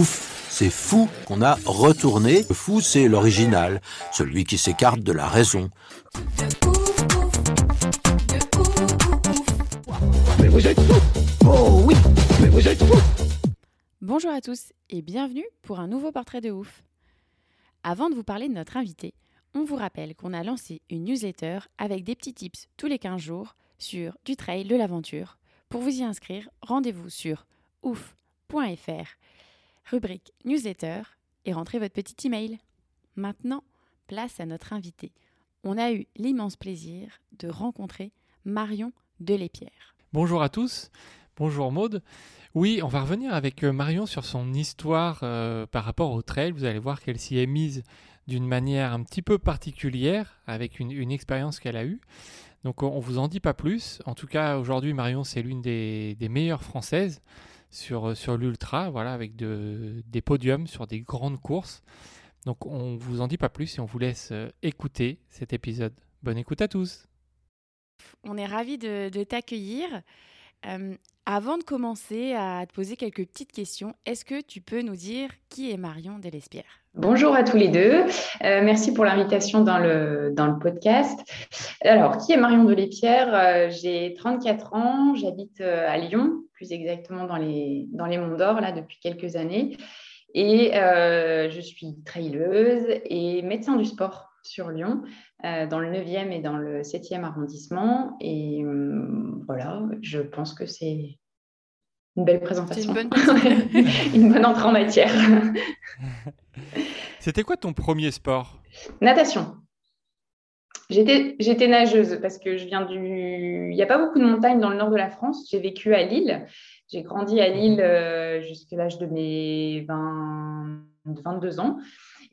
Ouf, c'est fou qu'on a retourné. Le fou, c'est l'original, celui qui s'écarte de la raison. Bonjour à tous et bienvenue pour un nouveau portrait de ouf. Avant de vous parler de notre invité, on vous rappelle qu'on a lancé une newsletter avec des petits tips tous les 15 jours sur du trail de l'aventure. Pour vous y inscrire, rendez-vous sur ouf.fr, rubrique newsletter et rentrez votre petit email. Maintenant, place à notre invité. On a eu l'immense plaisir de rencontrer Marion Delépierre. Bonjour à tous. Bonjour Maude. Oui, on va revenir avec euh, Marion sur son histoire euh, par rapport au trail. Vous allez voir qu'elle s'y est mise d'une manière un petit peu particulière avec une, expérience qu'elle a eue. Donc on vous en dit pas plus. En tout cas, aujourd'hui, Marion, c'est l'une des meilleures françaises sur, euh, sur l'ultra, voilà, avec de- des podiums sur des grandes courses. Donc on vous en dit pas plus et on vous laisse euh, écouter cet épisode. Bonne écoute à tous. On est ravis de, de t'accueillir. Euh, avant de commencer à te poser quelques petites questions, est-ce que tu peux nous dire qui est Marion Delespierre? Bonjour à tous les deux. Euh, merci pour l'invitation dans le, dans le podcast. Alors, qui est Marion Delépierre Euh, J'ai 34 ans, j'habite euh, à Lyon, plus exactement dans les, dans les Monts d'Or, là, depuis quelques années. Et euh, je suis traileuse et médecin du sport sur Lyon, dans le 9e et dans le 7e arrondissement. Et hum, voilà, je pense que c'est une belle présentation. bonne une bonne entrée en matière. C'était quoi ton premier sport? Natation. J'étais, nageuse parce que je viens du. Il n'y a pas beaucoup de montagnes dans le nord de la France. J'ai vécu à Lille. J'ai grandi à Lille euh, jusqu'à l'âge de mes 20... 22 ans.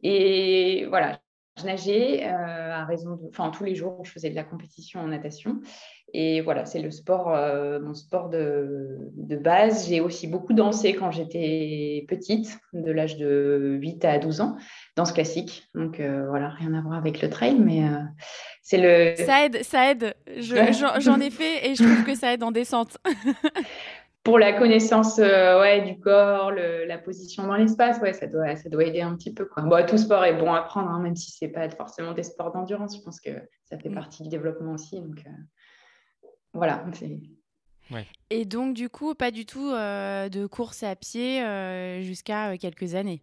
Et voilà, nageais euh, à raison de. Enfin, tous les jours, je faisais de la compétition en natation. Et voilà, c'est le sport, euh, mon sport de, de base. J'ai aussi beaucoup dansé quand j'étais petite, de l'âge de 8 à 12 ans danse classique. Donc euh, voilà, rien à voir avec le trail, mais c'est le. Ça aide, ça aide. Je- J'en j'en ai fait et je trouve que ça aide en descente. Pour la connaissance euh, ouais, du corps, le- la position dans l'espace, ouais, ça doit, ça doit aider un petit peu. Quoi. Bon, tout sport est bon à prendre, hein, même si ce n'est pas forcément des sports d'endurance. Je pense que ça fait Mm. partie du développement aussi. Donc euh, voilà. Et donc, du coup, pas du tout euh, de course à pied euh, jusqu'à euh, quelques années?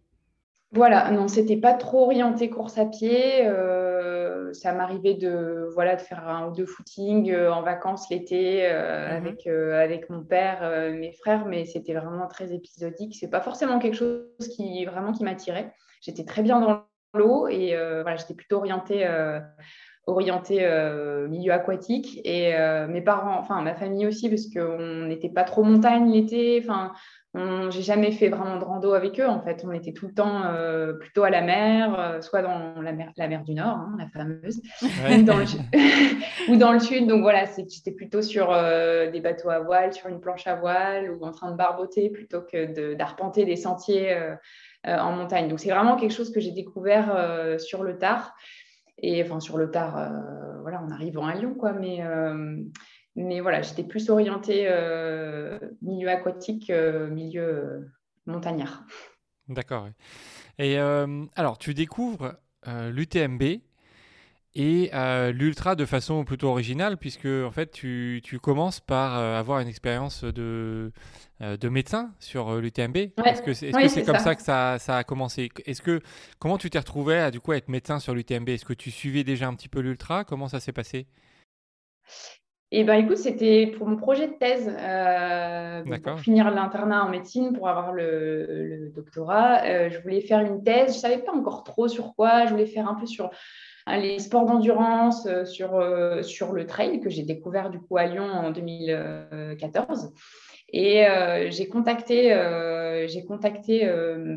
Voilà, non, c'était pas trop orienté course à pied. euh, ça m'arrivait de, voilà, de faire un ou deux footings euh, en vacances l'été euh, Mhm. avec, euh, avec mon père, mes frères, mais c'était vraiment très épisodique. C'est pas forcément quelque chose qui vraiment qui m'attirait. J'étais très bien dans l'eau et voilà, j'étais plutôt orientée, orientée euh, milieu aquatique. Et euh, mes parents, enfin ma famille aussi, parce qu'on n'était pas trop montagne l'été. Enfin, J'ai jamais fait vraiment de rando avec eux. En fait, on était tout le temps euh, plutôt à la mer, euh, soit dans la mer, la mer du Nord, hein, la fameuse, ou, dans le, ou dans le sud. Donc voilà, j'étais plutôt sur euh, des bateaux à voile, sur une planche à voile, ou en train de barboter plutôt que de- d'arpenter des sentiers en montagne. Donc c'est vraiment quelque chose que j'ai découvert sur le tard. Et enfin, sur le tard, voilà, en arrivant à Lyon, quoi. Mais, mais voilà, j'étais plus orientée euh, milieu aquatique, euh, milieu euh, montagnard. D'accord. Et alors, tu découvres l'UTMB et l'ultra de façon plutôt originale, puisque en fait, tu, tu commences par avoir une expérience de, de médecin sur l'UTMB. Est-ce que c'est Oui, comme ça. ça que ça, ça a commencé? Est-ce que comment tu t'es retrouvé à du coup être médecin sur l'UTMB Est-ce que tu suivais déjà un petit peu l'ultra? Comment ça s'est passé? Et ben écoute, c'était pour mon projet de thèse, euh, pour finir l'internat en médecine, pour avoir le, le doctorat. Euh, je voulais faire une thèse, je savais pas encore trop sur quoi. Je voulais faire un peu sur hein, les sports d'endurance, euh, sur, euh, sur le trail que j'ai découvert du coup à Lyon en 2014. Et j'ai contacté, j'ai contacté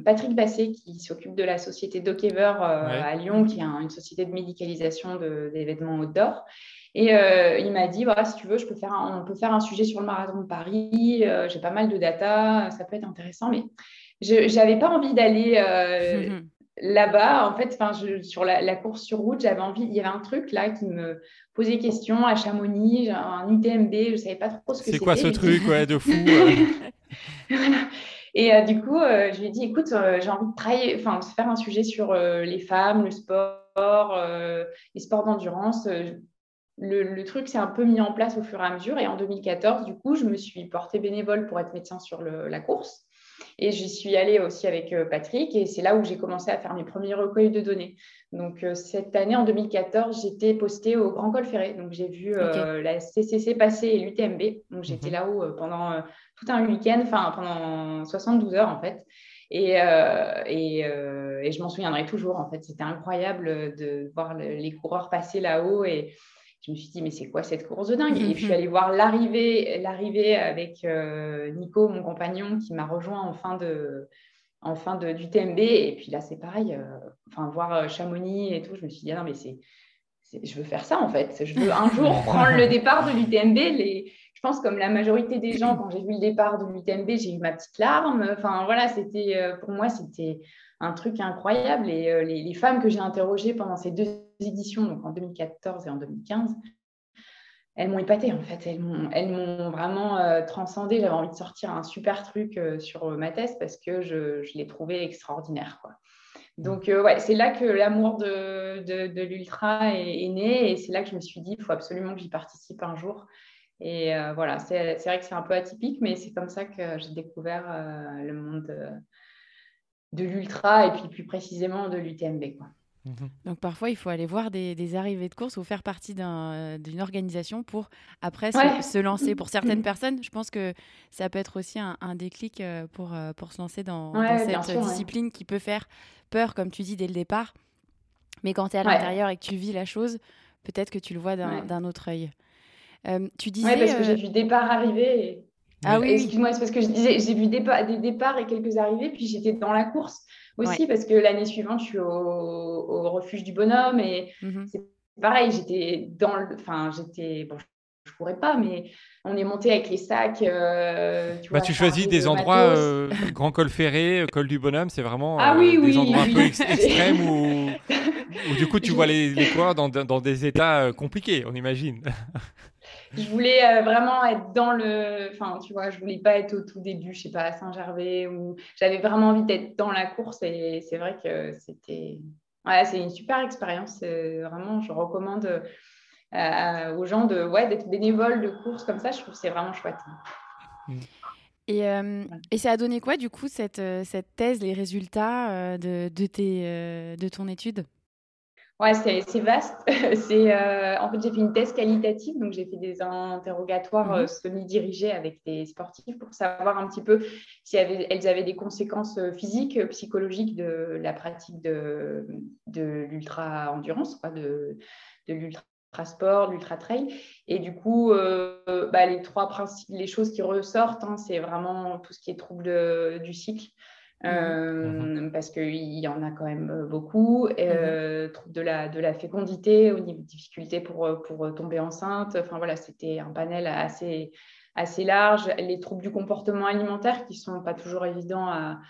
Patrick Basset, qui s'occupe de la société Dokever à Lyon, qui est une société de médicalisation des vêtements outdoor. Et il m'a dit, voilà, si tu veux, je peux faire on peut faire un sujet sur le marathon de Paris. j'ai pas mal de data, ça peut être intéressant, mais je n'avais pas envie d'aller là-bas, en fait, sur la, course sur route, j'avais envie, il y avait un truc là qui me posait question à Chamonix, un UTMB, je ne savais pas trop ce que c'était. C'est quoi ce truc, ouais, de fou Et euh, du coup, euh, je lui ai dit, écoute, euh, j'ai envie de travailler, enfin, de faire un sujet sur les femmes, le sport, les sports d'endurance. Le, truc s'est un peu mis en place au fur et à mesure. Et en 2014, du coup, je me suis portée bénévole pour être médecin sur la course. Et j'y suis allée aussi avec euh, Patrick et c'est là où j'ai commencé à faire mes premiers recueils de données. Donc euh, cette année, en 2014, j'étais postée au Grand Col Ferré. Donc j'ai vu euh, la CCC passer et l'UTMB. Donc j'étais mhm. là-haut pendant tout un week-end, enfin pendant 72 heures en fait. Et, et, et, je m'en souviendrai toujours, en fait. C'était incroyable de voir les coureurs passer là-haut et, je me suis dit, mais c'est quoi cette course de dingue? Et je suis allée voir l'arrivée, l'arrivée avec euh, Nico, mon compagnon, qui m'a rejoint en fin de, en fin de, du TMB. Et puis là, c'est pareil, euh, enfin, voir euh, Chamonix et tout, je me suis dit, ah non, mais c'est, je veux faire ça en fait. Je veux un jour prendre le départ de l'UTMB. Les, je pense comme la majorité des gens, quand j'ai vu le départ de l'UTMB, j'ai eu ma petite larme. Enfin voilà, c'était pour moi, c'était un truc incroyable. Et euh, les, femmes que j'ai interrogées pendant ces deux éditions, donc en 2014 et en 2015, elles m'ont épatée en fait. Elles m'ont, vraiment euh, transcendée. J'avais envie de sortir un super truc euh, sur ma thèse parce que je, l'ai trouvé extraordinaire. Donc, ouais, c'est là que l'amour de, l'ultra est, né et c'est là que je me suis dit, il faut absolument que j'y participe un jour. Et voilà, c'est, vrai que c'est un peu atypique, mais c'est comme ça que j'ai découvert le monde de l'ultra et puis plus précisément de l'UTMB. Mhm. Donc parfois, il faut aller voir des, arrivées de course ou faire partie d'une organisation pour après se, lancer. Pour certaines personnes, je pense que ça peut être aussi un, déclic euh, pour, euh, pour se lancer dans, cette discipline qui peut faire peur, comme tu dis, dès le départ. Mais quand tu es à l'intérieur et que tu vis la chose, peut-être que tu le vois d'un autre œil. Euh, tu disais. Oui, parce que j'ai vu départ arriver. Et... Ah oui. Excuse-moi, c'est parce que je disais, j'ai vu des, des, départs et quelques arrivées, puis j'étais dans la course aussi, parce que l'année suivante, je suis au, refuge du bonhomme et mhm. c'est pareil, j'étais dans le. Enfin, j'étais. Bon, je courais pas, mais on est monté avec les sacs. Euh, tu, bah, tu choisis des endroits, euh, Grand Col Ferré, Col du Bonhomme, c'est vraiment ah euh, des endroits un peu extrêmes où, du coup tu vois les, les coureurs dans, dans, des états compliqués, on imagine. Je voulais euh, vraiment être dans le. Enfin, tu vois, je voulais pas être au tout début, je sais pas, à Saint-Gervais, ou j'avais vraiment envie d'être dans la course et c'est vrai que c'était. Ouais, c'est une super expérience. Vraiment, je recommande euh, aux gens de, ouais, d'être bénévole de course comme ça. Je trouve que c'est vraiment chouette. Et, euh, et, ça a donné quoi, du coup, cette, cette thèse, les résultats de, de, tes, de ton étude? Ouais, c'est vaste. c'est euh, en fait, j'ai fait une thèse qualitative, donc j'ai fait des interrogatoires euh, mhm. semi-dirigés avec des sportifs pour savoir un petit peu si elles avaient des conséquences euh, physiques, psychologiques de la pratique de, de l'ultra-endurance, de, de l'ultra-sport, de l'ultra-trail. Et du coup, bah, les trois principes, les choses qui ressortent, hein, c'est vraiment tout ce qui est trouble du cycle. Mmh euh, parce qu'il y en a quand même euh, beaucoup. Mmh euh, de, la, de la fécondité, au niveau de difficulté pour, pour tomber enceinte. Enfin voilà, c'était un panel assez, assez large. Les troubles du comportement alimentaire qui ne sont pas toujours évidents à,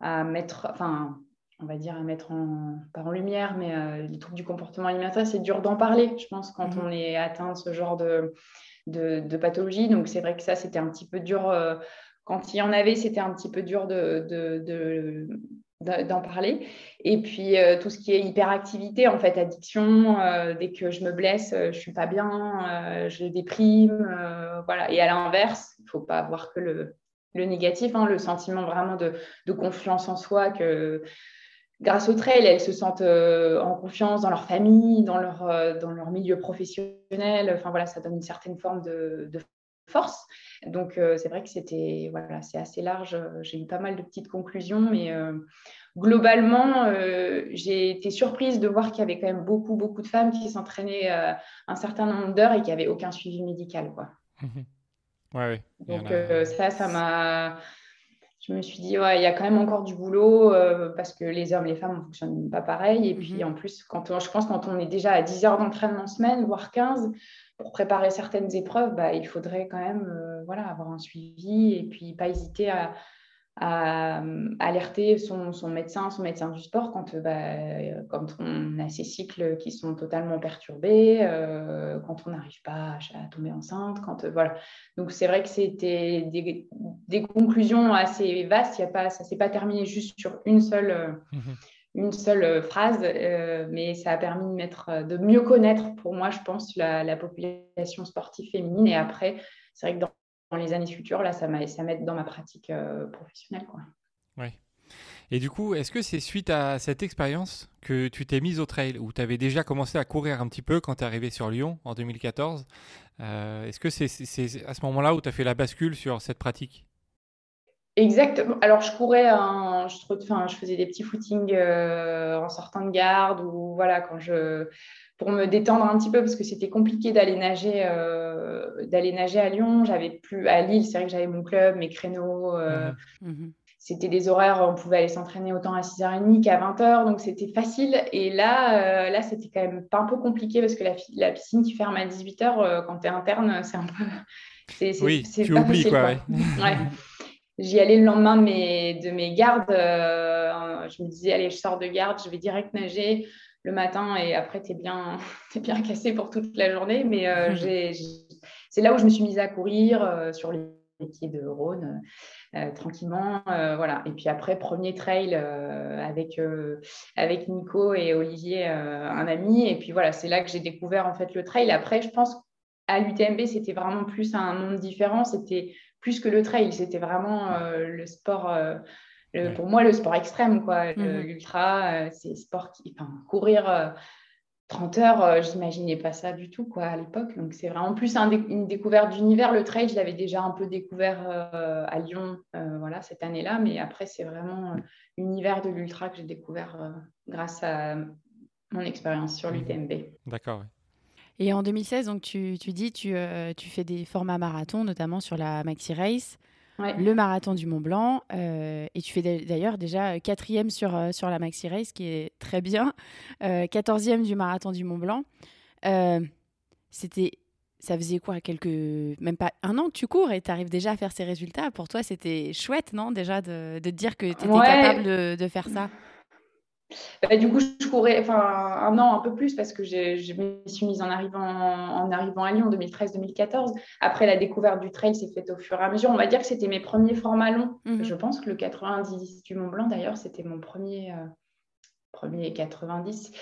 à, mettre, enfin, on va dire à mettre en, pas en lumière, mais les troubles du comportement alimentaire, c'est dur d'en parler, je pense, quand mmh on est atteint de ce genre de, de, de pathologie. Donc c'est vrai que ça, c'était un petit peu dur quand il y en avait, c'était un petit peu dur de, d'en parler. Et puis euh, tout ce qui est hyperactivité, en fait, addiction, euh, dès que je me blesse, euh, je suis pas bien, je déprime, voilà. Et à l'inverse, il faut pas avoir que le, négatif, hein, le sentiment vraiment de, confiance en soi que grâce au trail, elles se sentent en confiance dans leur famille, dans leur, dans leur milieu professionnel. Enfin voilà, ça donne une certaine forme de, de force. Donc, euh, c'est vrai que c'était voilà, c'est assez large. J'ai eu pas mal de petites conclusions, mais euh, globalement, euh, j'ai été surprise de voir qu'il y avait quand même beaucoup, beaucoup de femmes qui s'entraînaient un certain nombre d'heures et qui n'avaient aucun suivi médical. Quoi. Mhm. Ouais, Donc ça, ça m'a je me suis dit, ouais, il y a quand même encore du boulot parce que les hommes, les femmes, on ne fonctionne pas pareil. Et puis mhm. en plus, quand je pense quand on est déjà à 10 heures d'entraînement semaine, voire 15, pour préparer certaines épreuves, bah, il faudrait quand même euh, voilà, avoir un suivi et puis pas hésiter à, euh, alerter son, médecin, son médecin du sport quand, euh, bah, quand on a ces cycles qui sont totalement perturbés, quand on n'arrive pas à, tomber enceinte. Quand, voilà. Donc c'est vrai que c'était des, conclusions assez vastes. Il y a pas, ça s'est pas terminé juste sur une seule, mmh une seule phrase, mais ça a permis de, mettre, de mieux connaître, pour moi, je pense, la, la population sportive féminine. Et après, c'est vrai que dans les années futures, là, ça m'aide dans ma pratique euh, professionnelle. Quoi. Oui. Et du coup, est-ce que c'est suite à cette expérience que tu t'es mise au trail, ou tu avais déjà commencé à courir un petit peu quand tu es arrivé sur Lyon en 2014 euh, Est-ce que c'est à ce moment-là où tu as fait la bascule sur cette pratique? Exactement. Alors, je courais, je, enfin, je faisais des petits footings euh, en sortant de garde ou voilà, quand je, pour me détendre un petit peu parce que c'était compliqué d'aller nager, euh, d'aller nager à Lyon. J'avais plus à Lille, c'est vrai que j'avais mon club, mes créneaux. Euh, mhm. Mhm. C'était des horaires, on pouvait aller s'entraîner autant à 6h30 qu'à 20h, donc c'était facile. Et là, là c'était quand même pas un peu compliqué parce que la, la piscine qui ferme à 18h, quand tu es interne, c'est un peu. C'est, oui, tu oublies quoi. ouais. J'y allais le lendemain de mes, de mes gardes. Euh, je me disais, allez, je sors de garde, je vais direct nager le matin et après, tu es bien, es bien cassé pour toute la journée. Mais euh, c'est là où je me suis mise à courir euh, sur les pieds de Rhône. tranquillement. voilà. Et puis après, premier trail avec, avec Nico et Olivier, un ami. Et puis voilà, c'est là que j'ai découvert en fait le trail. Après, je pense à l'UTMB, c'était vraiment plus un monde différent. C'était plus que le trail. C'était vraiment euh, le sport, euh, pour moi, le sport extrême, quoi. Mhm. L'ultra, euh, c'est sport qui, enfin, courir 30 heures, je n'imaginais pas ça du tout, quoi, à l'époque. Donc, c'est vraiment plus une découverte d'univers. Le trail, je l'avais déjà un peu découvert à Lyon, voilà, cette année-là. Mais après, c'est vraiment l'univers de l'ultra que j'ai découvert grâce à mon expérience sur l'UTMB. D'accord. Et en 2016, donc tu, tu dis, tu, euh, tu fais des formats marathons, notamment sur la Maxi Race, le marathon du Mont Blanc, euh, et tu fais d'ailleurs déjà quatrième sur, euh, sur la Maxi Race, qui est très bien, quatorzième du marathon du Mont Blanc. c'était, ça faisait quoi, quelques, même pas un an que tu cours et tu arrives déjà à faire ces résultats? Pour toi, c'était chouette, non, déjà de, de te dire que tu étais capable de, de faire ça? Bah, du coup, je courais enfin, un an, un peu plus, parce que je me suis mise en arrivant, en arrivant à Lyon en 2013-2014. Après, la découverte du trail s'est faite au fur et à mesure. On va dire que c'était mes premiers formats longs. Mhm. Je pense que le 90 du Mont Blanc, d'ailleurs, c'était mon premier, euh, premier 90.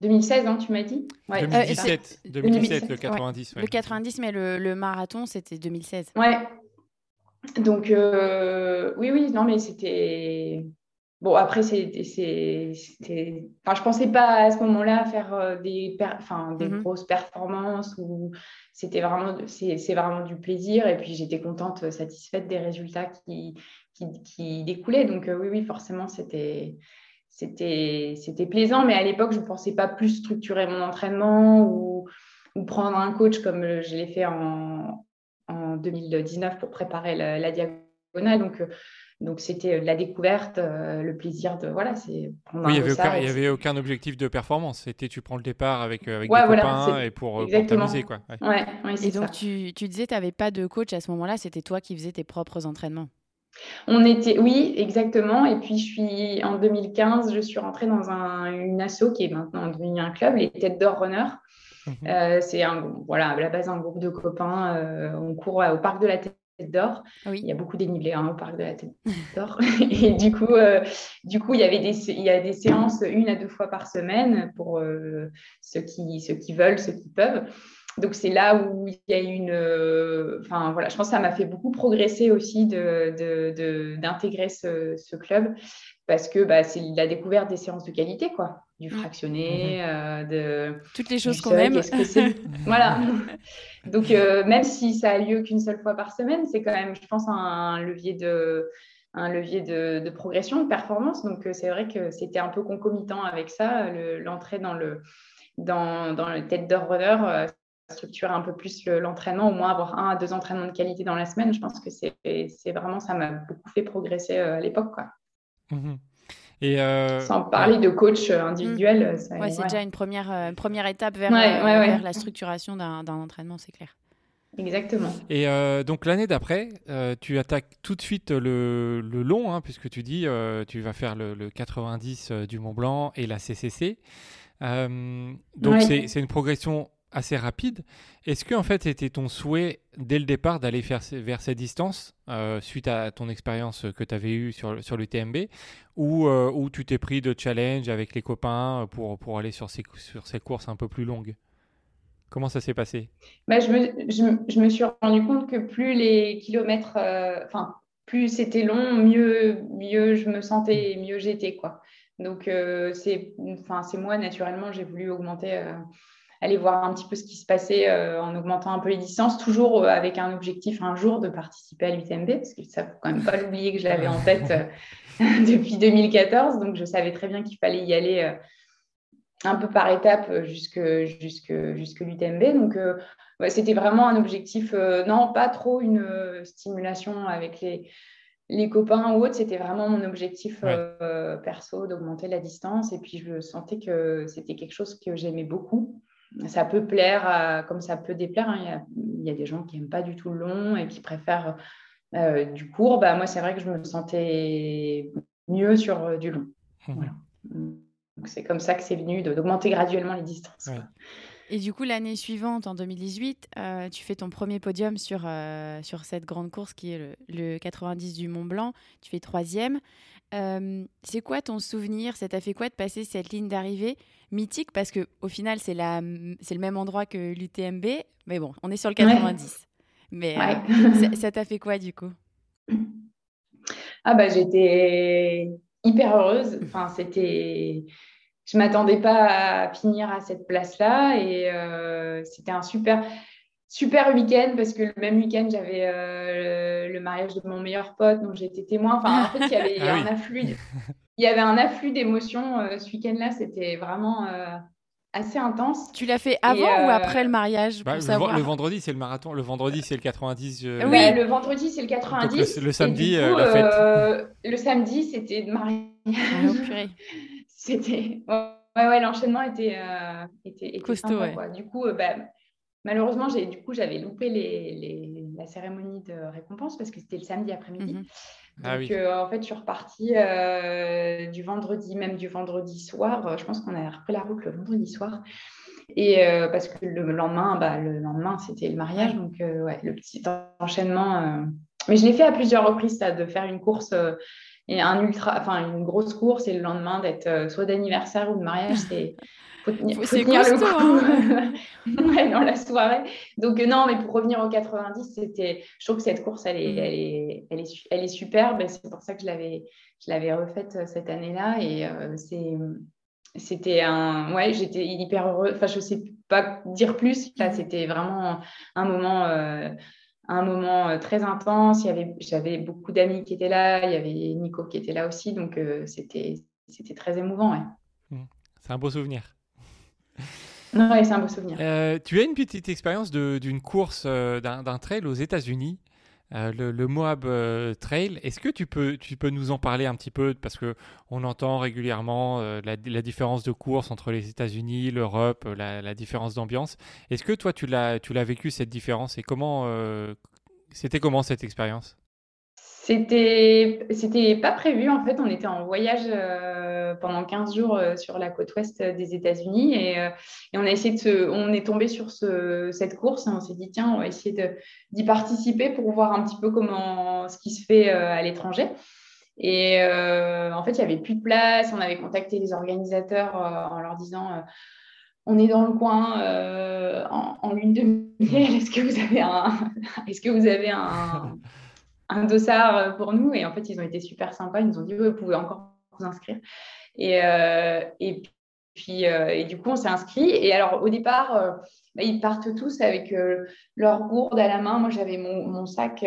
2016, hein, tu m'as dit? Ouais. 2017, 2017, le 90. Le 90, mais le, le marathon, c'était 2016. Ouais. Donc, euh, oui, oui, non, mais c'était Bon, après, c'était. Enfin, je pensais pas à ce moment-là faire euh, des, enfin, des mm-hmm. grosses performances ou c'était vraiment, c'est vraiment du plaisir. Et puis, j'étais contente, satisfaite des résultats qui, qui, qui découlaient. Donc, euh, oui, oui, forcément, c'était c'était plaisant. Mais à l'époque, je ne pensais pas plus structurer mon entraînement ou, ou prendre un coach comme je l'ai fait en, en 2019 pour préparer la, la diagonale. Donc, euh, donc c'était euh, la découverte, euh, le plaisir de voilà, c'est. Oui, il n'y avait, avait, aucun objectif de performance. C'était tu prends le départ avec euh, avec des copains et pour, t'amuser quoi. Ouais. et donc tu, tu, disais tu n'avais pas de coach à ce moment-là, c'était toi qui faisais tes propres entraînements. On était, oui, exactement. Et puis, je suis en 2015, je suis rentrée dans un, une asso qui est maintenant devenue un club, les Têtes d'Or Runner. Mhm. c'est un, voilà, à la base un groupe de copains. on court au parc de la Tête d'Or. Il y a beaucoup dénivelé hein, au parc de la Tête d'Or. et du coup, euh, du coup, il y avait des, il y a des séances une à deux fois par semaine pour euh, ceux, qui, ceux qui veulent, ceux qui peuvent. Donc c'est là où il y a une, euh, enfin voilà, je pense que ça m'a fait beaucoup progresser aussi d'intégrer de, ce, ce, club parce que bah, c'est la découverte des séances de qualité quoi du mmh. fractionné, mmh. euh, de toutes les choses qu'on aime. voilà. Donc euh, même si ça a lieu qu'une seule fois par semaine, c'est quand même, je pense, un levier de un levier de, progression, de performance. Donc euh, c'est vrai que c'était un peu concomitant avec ça, l'entrée dans le dans, dans le tête d'or runner. Structurer un peu plus l'entraînement, au moins avoir un à deux entraînements de qualité dans la semaine. Je pense que c'est vraiment, ça m'a beaucoup fait progresser à l'époque. Mmh et Sans parler de coach individuel. Mmh. Ouais, c'est déjà une première, première étape vers, vers la structuration d'un entraînement, c'est clair. Exactement. Et euh, donc l'année d'après, euh, tu attaques tout de suite le, long, hein, puisque tu dis euh, tu vas faire le, 90 du Mont Blanc et la CCC. donc c'est une progression assez rapide. Est-ce que en fait c'était ton souhait dès le départ d'aller vers ces distances suite à ton expérience que tu avais eue sur, sur l'UTMB ou, ou tu t'es pris de challenge avec les copains pour, pour aller sur ces, sur ces courses un peu plus longues? Comment ça s'est passé? Bah, je, me, je, me, suis rendu compte que plus les kilomètres, euh, enfin, plus c'était long, mieux, mieux je me sentais mieux j'étais. Quoi. Donc, euh, c'est moi, naturellement, j'ai voulu augmenter, euh, aller voir un petit peu ce qui se passait en augmentant un peu les distances, toujours avec un objectif un jour de participer à l'UTMB, parce que ça ne faut quand même pas l'oublier que je l'avais en tête depuis 2014. Donc, je savais très bien qu'il fallait y aller un peu par étapes euh, jusque, jusque, jusque l'UTMB. Donc, euh, c'était vraiment un objectif, euh, non, pas trop une stimulation avec les, les copains ou autres. C'était vraiment mon objectif perso d'augmenter la distance. Et puis, je sentais que c'était quelque chose que j'aimais beaucoup. Ça peut plaire, comme ça peut déplaire. Hein. Il, y a, des gens qui n'aiment pas du tout le long et qui préfèrent du court. Bah, moi, c'est vrai que je me sentais mieux sur du long. Mmh. Voilà c'est comme ça que c'est venu d'augmenter graduellement les distances. Et du coup, l'année suivante, en 2018, euh, tu fais ton premier podium sur, euh, sur cette grande course qui est le, 90 du Mont Blanc. Tu fais troisième. Euh, c'est quoi ton souvenir? Ça t'a fait quoi de passer cette ligne d'arrivée mythique? Parce qu'au final, c'est le même endroit que l'UTMB. Mais bon, on est sur le 90. Mais ça t'a fait quoi du coup? Ah bah j'étais hyper heureuse. Enfin, c'était je m'attendais pas à finir à cette place-là et euh, c'était un super super week-end parce que le même week-end j'avais euh, le, mariage de mon meilleur pote donc j'étais témoin. Enfin en fait il y avait, ah un afflux, il y avait un afflux d'émotions euh, ce week-end-là. C'était vraiment assez intense. Tu l'as fait avant ou après le mariage bah, le, vendredi, c'est le marathon. Le vendredi, c'est le 90. Oui, le vendredi, c'est le 90. le, samedi, la fête. le samedi, c'était de mariage. Ah, c'était. Ouais, ouais, l'enchaînement était, euh, était, costaud. Du coup, euh, bah, malheureusement, j'ai, du coup, j'avais loupé les, les, la cérémonie de récompense parce que c'était le samedi après-midi. Mhm. Ah Donc, euh, en fait, je suis repartie du vendredi, même du vendredi soir. Je pense qu'on a repris la route le vendredi soir. Et parce que le lendemain, bah, le lendemain, c'était le mariage. Donc, ouais, le petit enchaînement. Mais je l'ai fait à plusieurs reprises, ça, de faire une course et un ultra, enfin une grosse course et le lendemain d'être euh, soit d'anniversaire ou de mariage, c'est faut tenir, faut tenir le coup hein. dans la soirée. Donc euh, non, mais pour revenir au 90, c'était, je trouve que cette course, elle est, mm. elle est, elle est, elle est superbe. C'est pour ça que je l'avais, je l'avais refaite euh, cette année-là et c'est, c'était un, ouais, j'étais hyper heureuse. Enfin, je sais pas dire plus. Là, mm. c'était vraiment un moment un moment euh, très intense. Il y avait, j'avais beaucoup d'amis qui étaient là. Il y avait Nico qui était là aussi. Donc, euh, c'était, c'était très émouvant. Mmh. C'est un beau souvenir. Oui, c'est un beau souvenir. Euh, tu as une petite expérience d'une course d'un trail aux États-Unis euh, le, Moab euh, Trail. Est-ce que tu peux, tu peux nous en parler un petit peu? Parce qu'on entend régulièrement euh, la, différence de course entre les États-Unis, l'Europe, la, différence d'ambiance. Est-ce que toi, tu l'as vécu cette différence? Et comment c'était comment cette expérience? C'était, c'était pas prévu en fait. On était en voyage euh, pendant 15 jours euh, sur la côte ouest des États-Unis et, euh, et, on a essayé de on est tombé sur ce, cette course et on s'est dit tiens on va essayer de, d'y participer pour voir un petit peu comment ce qui se fait à l'étranger. Et en fait il y avait plus de place. On avait contacté les organisateurs en leur disant on est dans le coin en, en, lune de miel. Est-ce que vous avez un est-ce que vous avez un un dossard euh, pour nous. Et en fait, ils ont été super sympas. Ils nous ont dit, vous pouvez encore vous inscrire. Et, euh, et puis, euh, et du coup, on s'est inscrit. Et alors, au départ, bah, ils partent tous avec leur gourde à la main. Moi, j'avais mon, sac,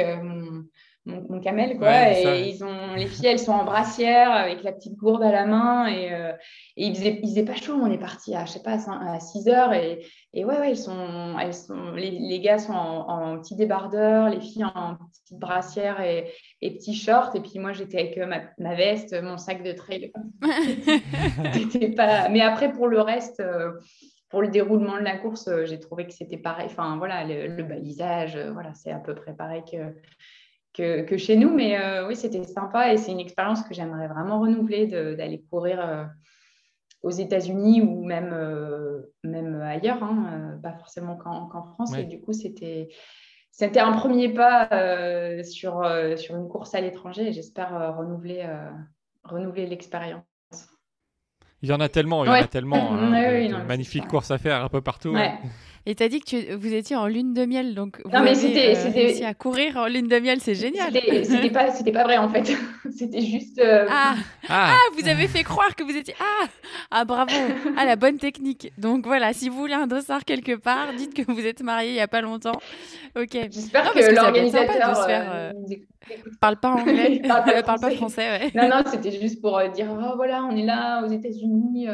mon, camel, quoi. et ils ont, les filles, elles sont en brassière avec la petite gourde à la main et, euh, et il, faisait, il faisait pas chaud. On est parti à, je sais pas, à 6 heures et, et ouais, ouais, ils sont, elles sont, les, les gars sont en, en petit débardeur, les filles en petite brassière et, et petits shorts. Et puis moi, j'étais avec euh, ma, ma, veste, mon sac de trail. pas... Mais après, pour le reste, euh, pour le déroulement de la course, j'ai trouvé que c'était pareil. Enfin, voilà, le, le balisage, voilà, c'est à peu près pareil que que, chez nous. Mais euh, oui, c'était sympa et c'est une expérience que j'aimerais vraiment renouveler d'aller courir euh, aux États-Unis ou même, euh, même ailleurs, hein, pas forcément qu'en France. Et du coup, c'était. C'était un premier pas sur, sur une course à l'étranger et j'espère renouveler, renouveler l'expérience. Il y en a tellement, il y en a tellement. Hein, magnifique courses à faire un peu partout. Et tu as dit que tu, vous étiez en lune de miel, donc vous non, mais c'était, euh, réussi à courir en lune de miel, c'est génial. C'était pas, c'était pas vrai en fait. c'était juste. Euh, ah. ah. ah, vous avez fait croire que vous étiez. Ah, ah bravo. Ah, la bonne technique. Donc voilà, si vous voulez un dossard quelque part, dites que vous êtes marié il y a pas longtemps. Ok. J'espère que, l'organisateur. Euh, parle pas anglais, parle pas, français. Ouais. Non, non, c'était juste pour dire oh, voilà, on est là aux États-Unis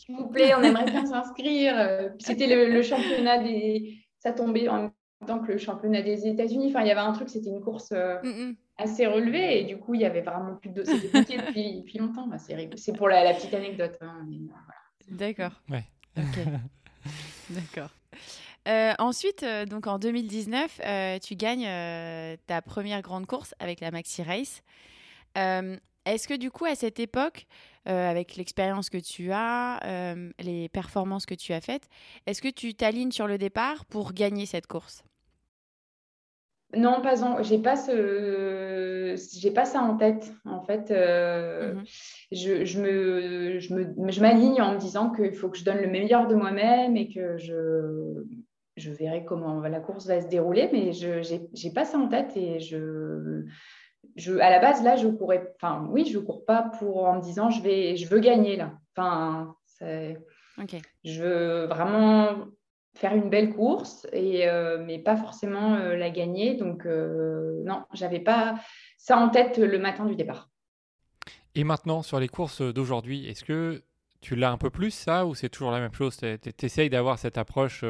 s'il vous plaît, on aimerait bien s'inscrire. Euh, c'était le, championnat des. Ça tombait en même temps que le championnat des États-Unis. Enfin, il y avait un truc, c'était une course euh, mm, mm. assez relevée. Et du coup, il y avait vraiment plus de. C'était depuis, depuis longtemps. C'est pour la, petite anecdote. Hein, D'accord. Ouais. Ok. D'accord. Euh, ensuite, donc en 2019, tu gagnes ta première grande course avec la Maxi Race. Est-ce que du coup, à cette époque, euh, avec l'expérience que tu as, euh, les performances que tu as faites, est-ce que tu t'alignes sur le départ pour gagner cette course? Non, pas en... j'ai pas ce, j'ai pas ça en tête. En fait, euh, mmh je, je, me, je me, je m'aligne en me disant qu'il faut que je donne le meilleur de moi-même et que je, je verrai comment la course va se dérouler, mais je, j'ai pas ça en tête et je, je, à la base, là, je courais, enfin, oui, je cours pas pour en me disant je vais, je veux gagner là. Enfin, je veux vraiment faire une belle course et euh, mais pas forcément euh, la gagner. Donc euh, non, j'avais pas ça en tête le matin du départ. Et maintenant sur les courses d'aujourd'hui, est-ce que tu l'as un peu plus ça ou c'est toujours la même chose? Tu essayes d'avoir cette approche,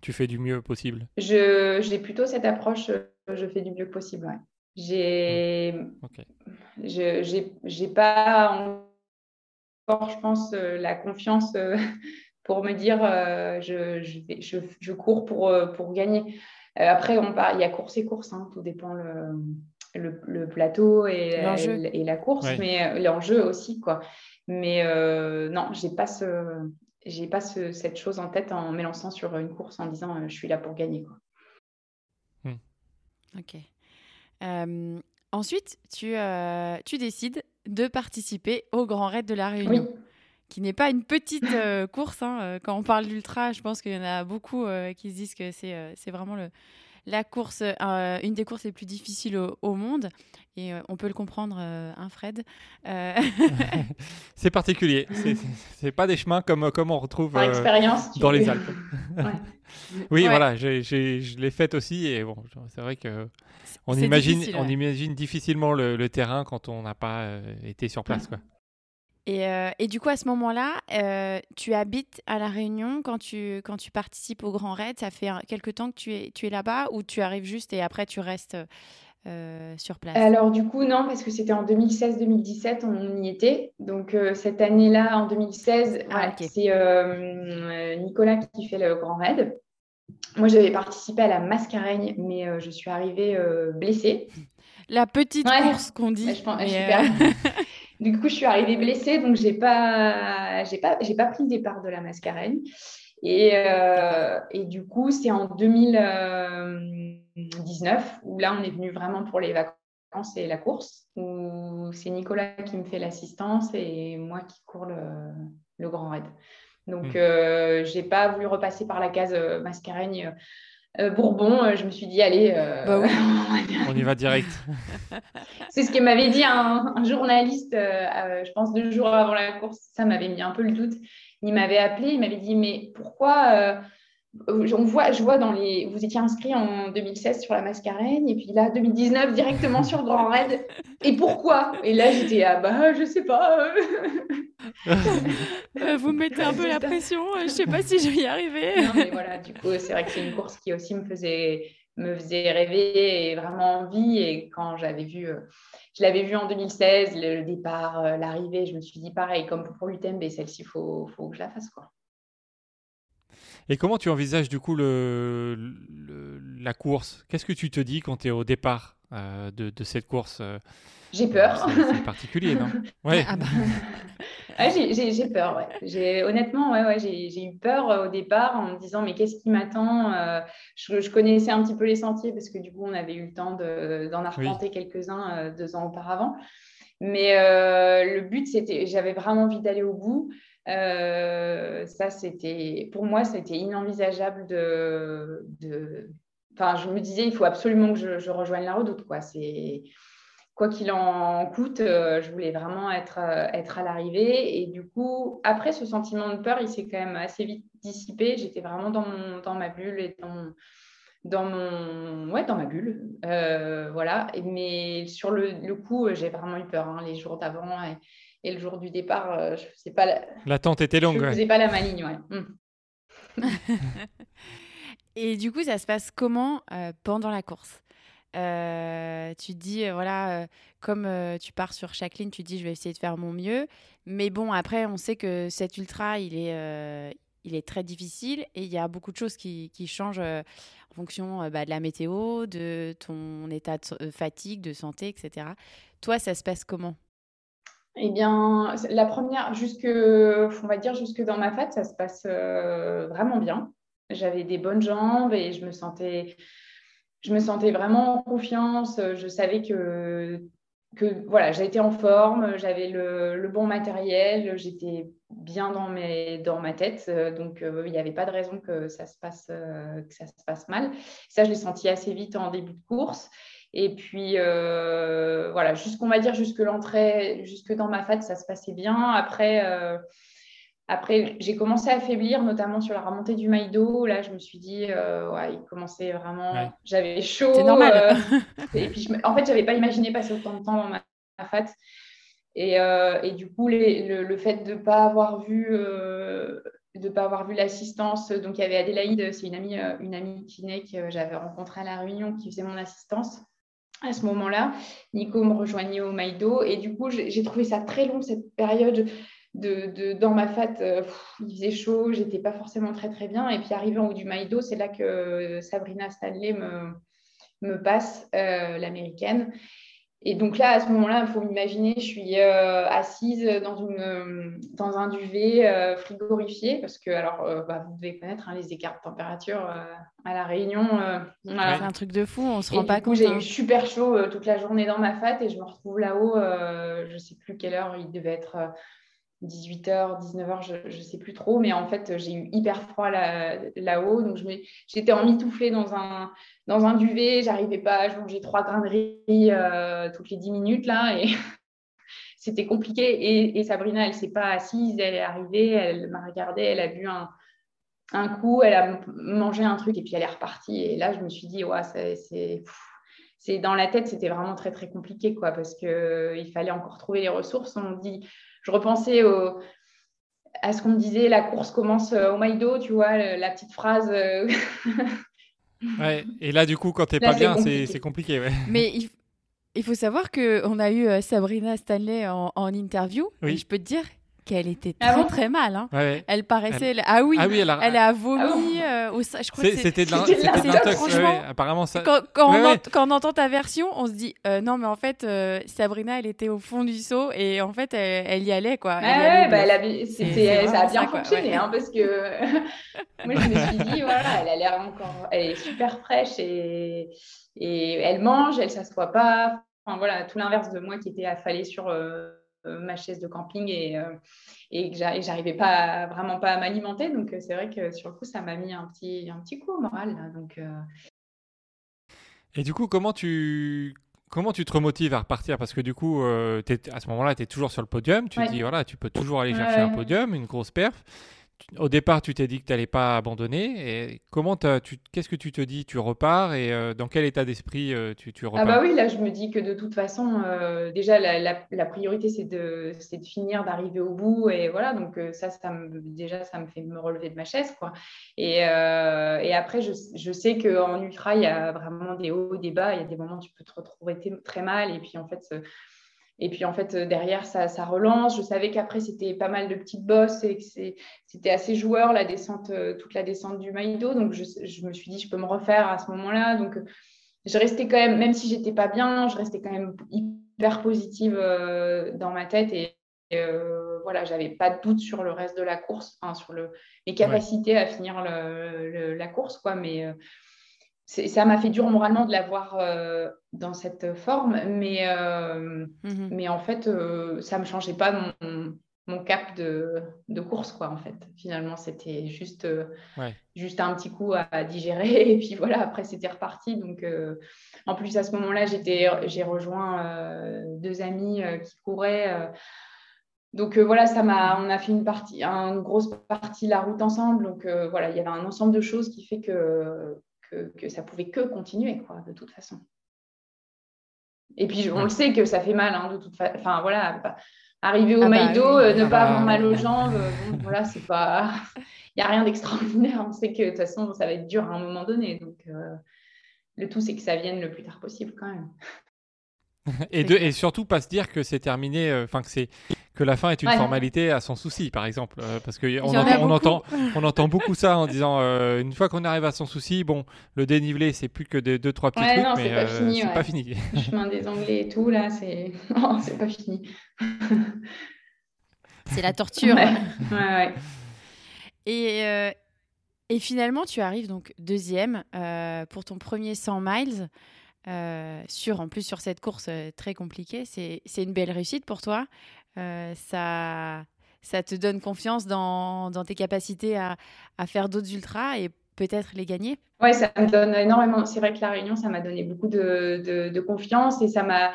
tu fais du mieux possible? J'ai plutôt cette approche, je fais du mieux possible. Ouais. J'ai okay. j'ai pas encore, je pense, euh, la confiance euh, pour me dire euh, je, je, je, cours pour, pour gagner. après, on parle, il y a course et course, hein, tout dépend le, le, plateau et, et, la course, mais l'enjeu aussi. quoi. Mais non, j'ai pas ce j'ai pas ce, cette chose en tête en m'élançant sur une course en disant je suis là pour gagner. Quoi. Hmm. Ok ensuite, tu, tu, décides de participer au Grand Raid de la Réunion. Qui n'est pas une petite course. Hein, quand on parle d'ultra, je pense qu'il y en a beaucoup qui se disent que c'est vraiment le, la course, une des courses les plus difficiles au, monde. Et on peut le comprendre, hein, Fred. c'est particulier. C'est pas des chemins comme, comme on retrouve dans les Alpes. oui, voilà, je l'ai faite aussi. Et bon, c'est vrai que on imagine, on imagine difficilement le, terrain quand on n'a pas euh, été sur place. Quoi. Et, euh, et, du coup, à ce moment-là, euh, tu habites à La Réunion quand tu, quand tu participes au Grand Raid. Ça fait quelque temps que tu es, tu es là-bas ou tu arrives juste et après tu restes sur place? Alors, du coup, non, parce que c'était en 2016-2017, on y était. Donc, cette année-là, en 2016, ah, c'est Nicolas qui fait le Grand Raid. Moi, j'avais participé à la Mascareigne, mais euh, je suis arrivée euh, blessée. La petite course qu'on dit. Euh, du coup, je suis arrivée blessée, donc j'ai pas, j'ai pas, j'ai pas pris le départ de la Mascareigne. Et, et du coup, c'est en 2019 où là, on est venu vraiment pour les vacances et la course, où c'est Nicolas qui me fait l'assistance et moi qui cours le, le Grand Raid. Donc, hmm. euh, je n'ai pas voulu repasser par la case euh, Mascareigne. Euh, Bourbon, je me suis dit, allez, bah on y va direct. c'est ce que m'avait dit un, journaliste, je pense deux jours avant la course, ça m'avait mis un peu le doute. Il m'avait appelé, il m'avait dit, mais pourquoi on voit, je vois dans les. Vous étiez inscrit en 2016 sur la Mascarène, et puis là, 2019, directement sur Grand Raid. Et pourquoi? Et là, j'étais, ah bah, je sais pas. Euh, vous me mettez un peu la pression, je sais pas si je vais y arriver. non, mais voilà, du coup, c'est vrai que c'est une course qui aussi me faisait, me faisait rêver et vraiment envie. Et quand j'avais vu, euh, je l'avais vu en 2016, le, départ, euh, l'arrivée, je me suis dit pareil, comme pour l'UTMB, celle-ci, il faut, faut que je la fasse, quoi. Et comment tu envisages du coup le, la course? Qu'est-ce que tu te dis quand tu es au départ euh, de, de, cette course euh? J'ai peur. C'est particulier, non? Ouais. Ah bah. j'ai peur, ouais. Honnêtement, ouais, ouais, j'ai eu peur euh, au départ en me disant mais qu'est-ce qui m'attend je, je, connaissais un petit peu les sentiers parce que du coup, on avait eu le temps d'en arpenter quelques-uns deux ans auparavant. Mais le but, c'était, j'avais vraiment envie d'aller au bout. Euh, ça, c'était, pour moi, c'était inenvisageable de, Enfin, je me disais, il faut absolument que je, rejoigne la redoute. Quoi. C'est... Quoi qu'il en coûte, euh, je voulais vraiment être, euh, être à l'arrivée. Et du coup, après, ce sentiment de peur, il s'est quand même assez vite dissipé. J'étais vraiment dans, ma bulle et dans, ouais, dans ma bulle. voilà. mais sur le, le coup, j'ai vraiment eu peur hein, les jours d'avant. Et, et le jour du départ, euh, je faisais pas la... L'attente était longue. Je ne faisais pas la maligne, ouais. Hmm. et du coup, ça se passe comment euh, pendant la course? Euh, tu te dis, voilà, comme tu pars sur chaque ligne, tu te dis, je vais essayer de faire mon mieux. Mais bon, après, on sait que cet ultra, il est, il est très difficile et il y a beaucoup de choses qui, qui changent en fonction bah, de la météo, de ton état de fatigue, de santé, etc. Toi, ça se passe comment? Eh bien, la première, jusque, on va dire jusque dans ma fête, ça se passe euh, vraiment bien. J'avais des bonnes jambes et je me sentais, je me sentais vraiment en confiance. Je savais que, que voilà, j'étais en forme, j'avais le, bon matériel, j'étais bien dans, mes, dans ma tête, donc euh, il n'y avait pas de raison que ça se passe, euh, que ça se passe mal. Ça, je l'ai senti assez vite en début de course. Et puis, euh, voilà, jusqu'on va dire jusque l'entrée, jusque dans ma fat, ça se passait bien. Après, euh, après j'ai commencé à affaiblir, notamment sur la remontée du Maïdo. Là, je me suis dit, euh, ouais, il commençait vraiment. J'avais chaud. C'est normal. et puis, en fait, je n'avais pas imaginé passer autant de temps dans ma, fat. Et, et, du coup, le, le, fait de ne pas avoir vu de pas avoir vu l'assistance. Donc, il y avait Adélaïde, c'est une amie, une amie kiné que j'avais rencontrée à La Réunion qui faisait mon assistance à ce moment-là. Nico me rejoignait au Maïdo et du coup, j'ai trouvé ça très long cette période. De, dans ma fat, euh, il faisait chaud, j'étais pas forcément très très bien. Et puis arrivé en haut du Maïdo, c'est là que Sabrina Stanley me, me passe, euh, l'américaine. Et donc là, à ce moment-là, il faut m'imaginer, je suis euh, assise dans, une, dans un duvet euh, frigorifié, parce que, alors, euh, bah, vous devez connaître hein, les écarts de température à La Réunion. C'est un truc de fou, on se rend pas compte. J'ai hein. eu super chaud toute la journée dans ma fat et je me retrouve là-haut, je ne sais plus quelle heure, il devait être 18h, 19h, je ne sais plus trop, mais en fait, j'ai eu hyper froid là-haut. donc, j'étais emmitouflée dans un, dans un duvet. J'arrivais pas, je mangeais trois grains de riz euh, toutes les 10 minutes, là, et c'était compliqué. Et, Sabrina, elle s'est pas assise, elle est arrivée, elle m'a regardée, elle a bu un, un, coup, elle a mangé un truc, et puis elle est repartie. Et là, je me suis dit, ouais, c'est c'est dans la tête, c'était vraiment très très compliqué quoi, parce que euh, il fallait encore trouver les ressources. On dit, je repensais à ce qu'on me disait, la course commence euh, au Maïdo, tu vois, la petite phrase. Euh, ouais, et là, du coup, quand t'es pas bien, c'est compliqué. Ouais. Mais il, faut savoir qu'on a eu euh, Sabrina Stanley en, interview. Oui. Et je peux te dire qu'elle était ah très très mal. Hein. Elle paraissait. Ah oui, ah oui elle, a... elle a vomi. Ah euh, je crois que c'était de l'intox. Franchement, apparemment ça. Quand, quand, on quand, on entend ta version, on se dit euh, non, mais en fait, euh, Sabrina, elle était au fond du seau et en fait, elle, y allait quoi. Elle bah, elle a... ça a bien fonctionné hein, parce que moi je me suis dit voilà, elle a l'air encore, elle est super fraîche et et elle mange, elle s'assoit pas. Enfin voilà, tout l'inverse de moi qui était affalée sur euh, ma chaise de camping et, euh, et que j'arrivais pas vraiment pas à m'alimenter. Donc euh, c'est vrai que sur le coup, ça m'a mis un petit, un petit coup au moral. donc, Et du coup, comment tu, comment tu te remotives à repartir? Parce que du coup, à ce moment-là, tu es toujours sur le podium. Tu te dis, voilà, tu peux toujours aller chercher un podium, une grosse perf. Au départ, tu t'es dit que tu n'allais pas abandonner. Et comment qu'est-ce que tu te dis? Tu repars et euh, dans quel état d'esprit euh, tu, tu, repars Ah bah oui, là, je me dis que de toute façon, euh, déjà, la, priorité, c'est de, de, finir, d'arriver au bout. Et voilà, donc ça, ça me, déjà, ça me fait me relever de ma chaise. Quoi. Et, et après, je, je sais qu'en ultra, il y a vraiment des hauts, des bas. Il y a des moments où tu peux te retrouver très mal. Et puis, en fait, et puis en fait, derrière, ça, relance. Je savais qu'après, c'était pas mal de petites bosses et que c'était assez joueur, la descente, euh, toute la descente du Maïdo. Donc je, me suis dit, je peux me refaire à ce moment-là. Donc je restais quand même, même si j'étais pas bien, je restais quand même hyper positive euh, dans ma tête. Et, euh, voilà, j'avais pas de doute sur le reste de la course, sur le, mes capacités à finir la course. quoi. Mais ça m'a fait dur moralement de l'avoir euh, dans cette forme, mais, euh, mhm. mais en fait, euh, ça ne me changeait pas mon, mon cap de, de, course, quoi, en fait. Finalement, c'était juste, juste un petit coup à, digérer, et puis voilà, après, c'était reparti. Donc, en plus, à ce moment-là, j'ai rejoint deux amis qui couraient. donc voilà, ça m'a, on a fait une partie, une grosse partie de la route ensemble. Donc voilà, il y avait un ensemble de choses qui fait que que, ça pouvait que continuer, quoi, de toute façon. Et puis, on le sait que ça fait mal, hein, de toute façon. Enfin, voilà, arriver au ah bah Maïdo, euh, ne pas avoir mal aux jambes, euh, voilà, c'est pas. Il n'y a rien d'extraordinaire. On sait que de toute façon, ça va être dur à un moment donné. Donc, euh, le tout, c'est que ça vienne le plus tard possible, quand même. et, de, et surtout, pas se dire que c'est terminé, enfin, que c'est que la fin est une formalité à son souci, par exemple. Euh, parce qu'on entend, on entend, on entend beaucoup ça en disant euh, une fois qu'on arrive à son souci, bon, le dénivelé, c'est plus que des deux, trois petits trucs, mais euh, c'est pas fini. Le chemin des Anglais et tout, là, c'est c'est pas fini. c'est la torture. Ouais. Et, et finalement, tu arrives donc deuxième pour ton premier 100 miles. Sur, en plus sur cette course très compliquée, c'est une belle réussite pour toi. Euh, ça, ça te donne confiance dans, dans tes capacités à, à faire d'autres ultras et peut-être les gagner Oui, ça me donne énormément. C'est vrai que la Réunion, ça m'a donné beaucoup de, de, confiance et ça m'a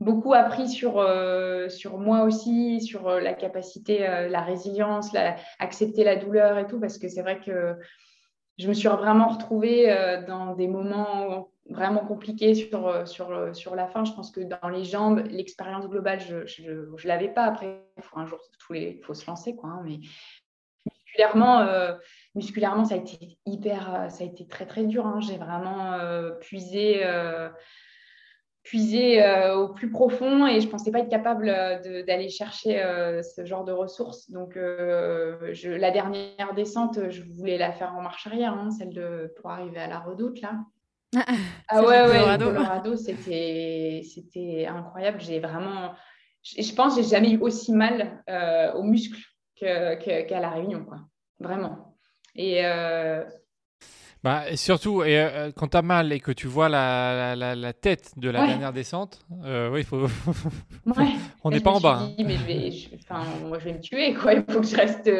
beaucoup appris sur, euh, sur moi aussi, sur euh, la capacité, la résilience, la, accepter la douleur et tout, parce que c'est vrai que je me suis vraiment retrouvée dans des moments vraiment compliqué sur, euh, sur, euh, sur la fin. Je pense que dans les jambes, l'expérience globale, je ne l'avais pas. Après, il faut un jour, tous les, faut se lancer. Quoi, hein, mais musculairement, euh, musculairement, ça a été hyper, ça a été très, très dur. Hein. J'ai vraiment puisé, au plus profond et je ne pensais pas être capable d'aller chercher ce genre de ressources. Donc, la dernière descente, je voulais la faire en marche arrière, hein, celle de, pour arriver à la redoute, là. ah ouais, ouais, Colorado, Colorado c'était incroyable. J'ai vraiment, je, pense, j'ai jamais eu aussi mal euh, aux muscles qu'à la Réunion, quoi. Vraiment. Et euh, bah, et surtout, et, euh, quand tu as mal et que tu vois la, la, la tête de la dernière descente, oui, il faut. on n'est pas en bas. Hein. mais je vais, moi, je vais me tuer, quoi. Il faut que je reste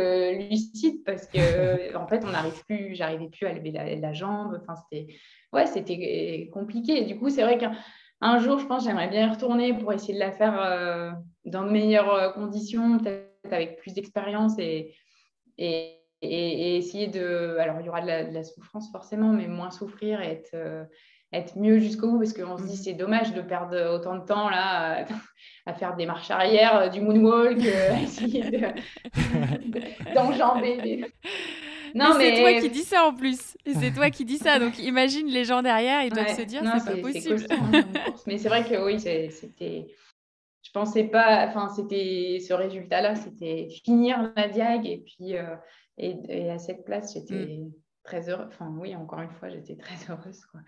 lucide parce que, en fait, on n'arrive plus, j'arrivais plus à lever la, la jambe. Enfin, c'était ouais, c'était compliqué. du coup, c'est vrai qu'un jour, je pense, j'aimerais bien y retourner pour essayer de la faire euh, dans de meilleures euh, conditions, peut-être avec plus d'expérience et, et, essayer de. Alors, il y aura de la, souffrance forcément, mais moins souffrir et être. Euh, être mieux jusqu'au bout parce qu'on se dit mmh. c'est dommage de perdre autant de temps là à, faire des marches arrière, du moonwalk, à essayer d'enjamber non, mais, c'est toi qui dis ça en plus. Et c'est toi qui dis ça. Donc imagine les gens derrière, ils doivent se dire c'est pas possible. Hein, mais c'est vrai que oui, c'était. Je pensais pas. Enfin, c'était ce résultat-là, c'était finir la diag et puis euh, et, à cette place, j'étais mm. très heureuse. Enfin, oui, encore une fois, j'étais très heureuse. Quoi.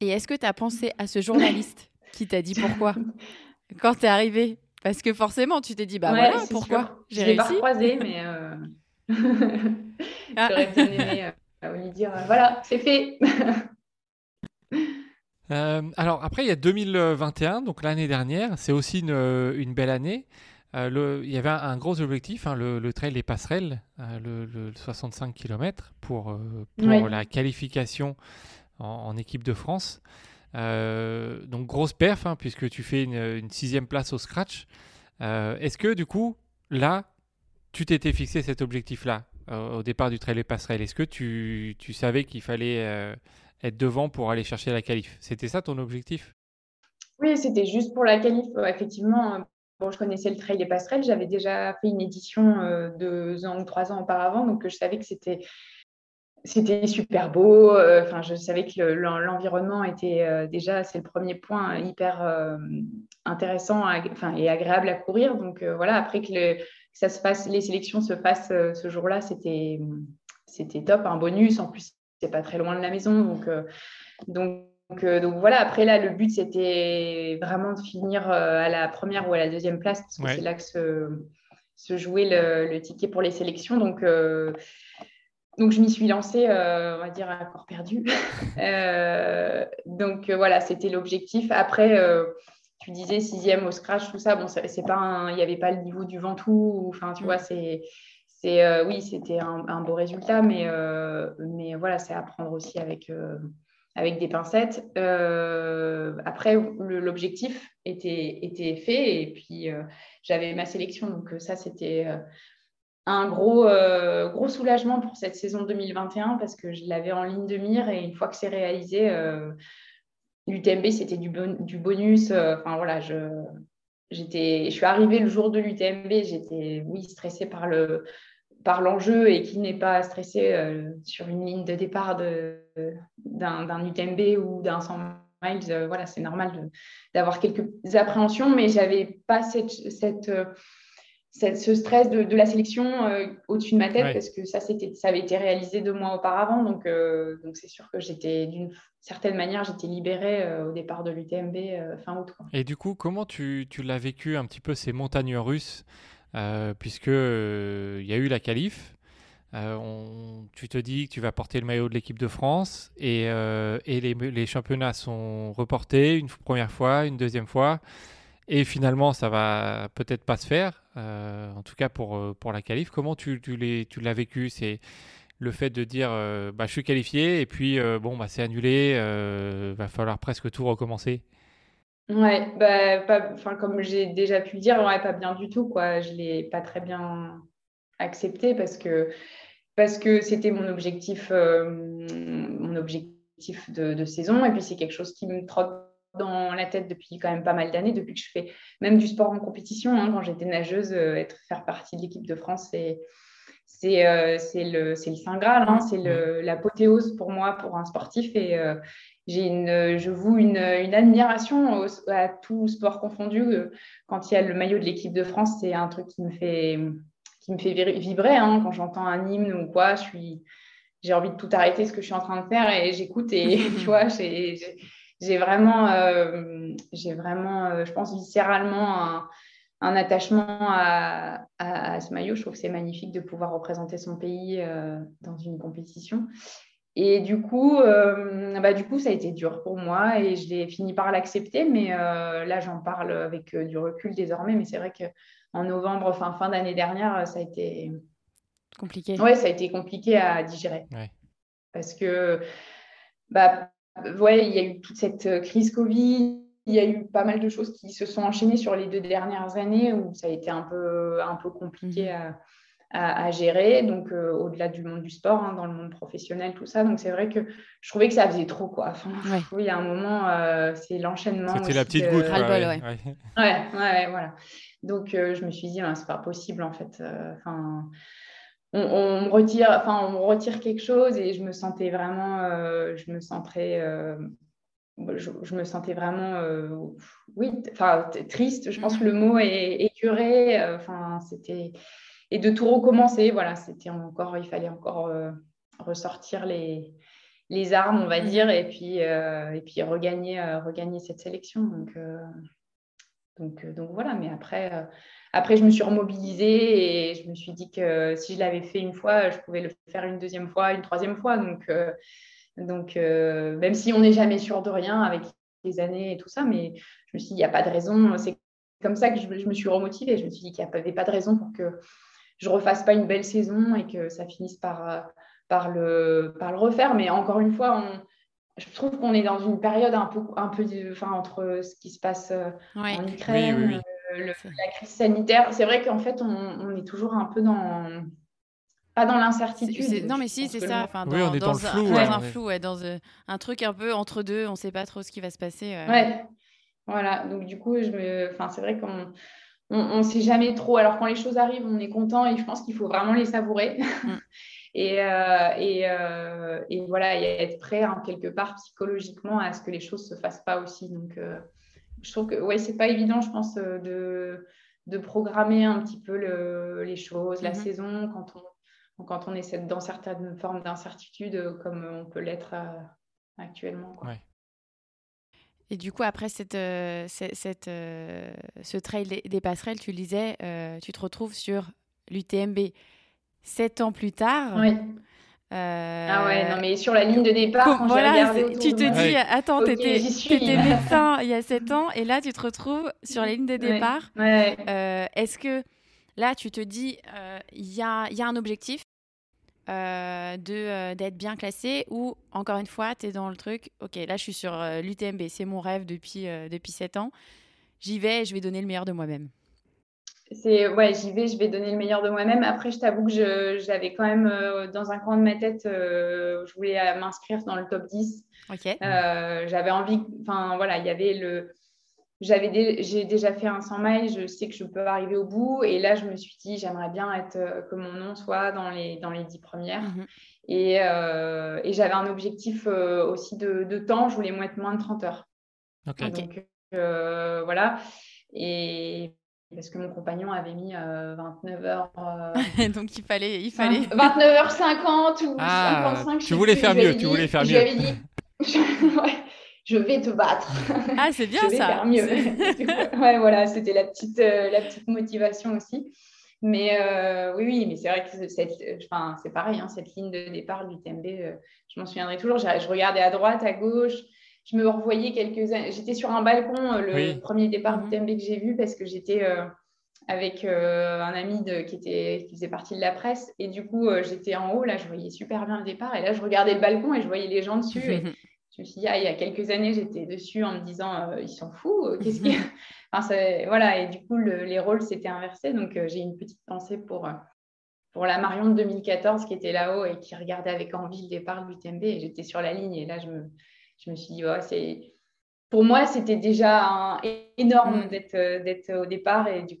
Et est-ce que tu as pensé à ce journaliste qui t'a dit pourquoi quand tu es arrivé parce que forcément, tu t'es dit, bah voilà, pourquoi j'ai réussi. Pas croisé, mais euh... Ah. j'aurais bien aimé euh, lui dire, voilà, c'est fait. Euh, alors après, il y a 2021, donc l'année dernière, c'est aussi une, une, belle année. Le, il y avait un, gros objectif, hein, le, trail des passerelles, le, 65 km pour, pour la qualification en, équipe de France. Euh, donc grosse perf, hein, puisque tu fais une, sixième place au scratch. Euh, est-ce que du coup, là, tu t'étais fixé cet objectif-là au départ du trail et passerelle. Est-ce que tu, tu savais qu'il fallait être devant pour aller chercher la qualif C'était ça ton objectif? Oui, c'était juste pour la qualif. Effectivement, bon, je connaissais le trail et passerelles. J'avais déjà fait une édition deux ans ou trois ans auparavant, donc je savais que c'était super beau. Euh, enfin, je savais que l'environnement était euh, déjà, c'est le premier point hyper euh, intéressant et agréable à courir. Donc voilà, après que, les sélections se fassent ce jour-là, c'était top, un bonus. En plus, c'est pas très loin de la maison, donc donc donc, voilà, après là, le but, c'était vraiment de finir à la première ou à la deuxième place, parce que c'est là que se, se jouait le, le, ticket pour les sélections. Donc, donc, je m'y suis lancée, euh, on va dire, à corps perdu. Euh, donc, euh, voilà, c'était l'objectif. Après, tu disais sixième au scratch, tout ça. Bon, c'est pas il n'y avait pas le niveau du Ventoux. Enfin, tu vois, c'est. Oui, c'était un, beau résultat, mais, mais voilà, c'est à prendre aussi avec, avec des pincettes. après, l'objectif était, était fait et puis j'avais ma sélection, donc ça, c'était un gros, euh, gros soulagement pour cette saison 2021 parce que je l'avais en ligne de mire et une fois que c'est réalisé, euh, l'UTMB c'était du, du, bonus. Euh, enfin voilà, je, je suis arrivée le jour de l'UTMB, j'étais oui stressée par le par l'enjeu et qui n'est pas stressé sur une ligne de départ de, d'un, UTMB ou d'un 100 miles. voilà, c'est normal d'avoir quelques appréhensions, mais j'avais pas cette, cette ce stress de, la sélection euh, au-dessus de ma tête parce que ça, ça avait été réalisé deux mois auparavant. Donc, euh, donc c'est sûr que j'étais d'une certaine manière, j'étais libérée euh, au départ de l'UTMB fin août. Et du coup, comment tu, tu l'as vécu un petit peu ces montagnes russes puisque il y a eu la qualif. tu te dis que tu vas porter le maillot de l'équipe de France et, les, championnats sont reportés une première fois, une deuxième fois. Et finalement, ça va peut-être pas se faire, euh, en tout cas pour, euh, pour la qualif. Comment tu, l'as vécu? C'est le fait de dire euh, bah, je suis qualifié et puis bon, bah, c'est annulé, va falloir presque tout recommencer Ouais, bah, comme j'ai déjà pu le dire, ouais, pas bien du tout. Quoi. Je ne l'ai pas très bien accepté parce que parce que c'était mon objectif, mon objectif de, de, saison et puis c'est quelque chose qui me trotte dans la tête depuis quand même pas mal d'années, depuis que je fais même du sport en compétition. Hein, quand j'étais nageuse, euh, être, faire partie de l'équipe de France, c'est c'est euh, le, le Saint Graal, hein, c'est l'apothéose pour moi, pour un sportif. Et euh, j'ai une, je voue une, une admiration à tout sport confondu. quand il y a le maillot de l'équipe de France, c'est un truc qui me fait, qui me fait vibrer. Hein, quand j'entends un hymne ou quoi, je suis j'ai envie de tout arrêter ce que je suis en train de faire et j'écoute et tu vois, j'ai j'ai vraiment, euh, j'ai vraiment euh, je pense, viscéralement un, un attachement à, à, ce maillot. Je trouve que c'est magnifique de pouvoir représenter son pays euh, dans une compétition. Et du coup, bah, du coup, ça a été dur pour moi et je l'ai fini par l'accepter. Mais là, j'en parle avec du recul désormais. Mais c'est vrai qu'en novembre, fin, fin d'année dernière, ça a été compliqué. Ouais, ça a été compliqué à digérer. Parce que bah, ouais, il y a eu toute cette euh, crise Covid, il y a eu pas mal de choses qui se sont enchaînées sur les deux dernières années où ça a été un peu, un peu compliqué mhm. à, à, gérer, donc euh, au-delà du monde du sport, hein, dans le monde professionnel, tout ça. Donc c'est vrai que je trouvais que ça faisait trop, quoi. Enfin, il y a un moment, euh, c'est l'enchaînement. C'était la petite goutte. Ouais, ouais. ouais, ouais, voilà. Donc je me suis dit, c'est pas possible en fait. Enfin on, me retire, enfin, on retire quelque chose et je me sentais vraiment, euh, je me sentais, euh, je, me sentais vraiment, euh, oui, enfin, triste. Je pense que le mot est écuré. Enfin, c'était et de tout recommencer. Voilà, c'était encore, il fallait encore ressortir les, les armes, on va mmh. dire, et puis et puis regagner, regagner cette sélection. Donc donc, donc voilà. Mais après après, je me suis remobilisée et je me suis dit que si je l'avais fait une fois, je pouvais le faire une deuxième fois, une troisième fois. Donc, euh, donc euh, même si on n'est jamais sûr de rien avec les années et tout ça, mais je me suis dit, il n'y a pas de raison. C'est comme ça que je, me suis remotivée. Je me suis dit qu'il n'y avait pas de raison pour que je refasse pas une belle saison et que ça finisse par, par, le, par le refaire. Mais encore une fois, je trouve qu'on est dans une période un peu, un peu enfin, entre ce qui se passe euh, en Ukraine. la crise sanitaire, c'est vrai qu'en fait, on, est toujours un peu dans. Pas dans l'incertitude. Non, mais si, c'est ça. Enfin, oui, on est dans, le flou. Dans un flou, dans un truc un peu entre deux, on ne sait pas trop ce qui va se passer. Ouais. Voilà, donc du coup, je me... enfin, c'est vrai qu'on on ne sait jamais trop. Alors quand les choses arrivent, on est content et je pense qu'il faut vraiment les savourer. Mm. et, euh, et, euh, et, voilà, et être prêt hein, quelque part psychologiquement à ce que les choses ne se fassent pas aussi. Donc euh, je trouve que ouais, c'est pas évident, je pense, de, de programmer un petit peu le, les choses, la mm-hmm. saison, quand on, quand on est dans certaines formes d'incertitude comme on peut l'être actuellement. Quoi. Et du coup, après cette, euh, cette, euh, ce trail des, passerelles, tu lisais, euh, tu te retrouves sur l'UTMB sept ans plus tard. Oui. Ah ouais, non, mais sur la ligne de départ, quand voilà, tu te dis, attends, tu étais, médecin il y a sept ans, et là, tu te retrouves sur la ligne de départ. Ouais. Est-ce que là, tu te dis, il y, a, y a un objectif euh, euh, d'être bien classé ou encore une fois tu es dans le truc ok là je suis sur euh, l'UTMB c'est mon rêve depuis depuis 7 ans. J'y vais je vais donner le meilleur de moi-même. C'est ouais j'y vais je vais donner le meilleur de moi-même. Après je t'avoue que j'avais quand même dans un coin de ma tête je voulais m'inscrire dans le top 10 ok. J'avais envie enfin voilà il y avait le j'avais j'ai déjà fait un 100 miles, je sais que je peux arriver au bout. Et là, je me suis dit, j'aimerais bien être euh, que mon nom soit dans les, dans les 10 premières. Mhm. Et, euh, et j'avais un objectif euh, aussi de, de, temps, je voulais être moins de 30 heures. Donc voilà. Et parce que mon compagnon avait mis 29 heures. Donc il fallait, il fallait. 29h50 ou ah, 55. Tu voulais faire mieux, tu voulais faire mieux. dit, je vais te battre. Ah, c'est bien je vais ça. Faire mieux. ouais, voilà, c'était la petite, euh, la petite motivation aussi. Mais euh, oui, oui, mais c'est vrai que c'est pareil, hein, cette ligne de départ du TMB, euh, je m'en souviendrai toujours. Je, regardais à droite, à gauche, je me revoyais quelques. J'étais sur un balcon le premier départ du mhm. TMB que j'ai vu parce que j'étais avec un ami de, qui, était, qui faisait partie de la presse. Et du coup, j'étais en haut, là, je voyais super bien le départ. Et là, je regardais le balcon et je voyais les gens dessus. Et, je me suis dit, ah, il y a quelques années, j'étais dessus en me disant, euh, ils sont fous, euh, qu'est-ce qu'il enfin, Voilà, et du coup, les rôles s'étaient inversés. Donc, euh, j'ai une petite pensée pour, pour la Marion de 2014 qui était là-haut et qui regardait avec envie le départ de l'UTMB. Et j'étais sur la ligne. Et là, je me, je me suis dit, c'est. Pour moi, c'était déjà énorme mm. d'être au départ et du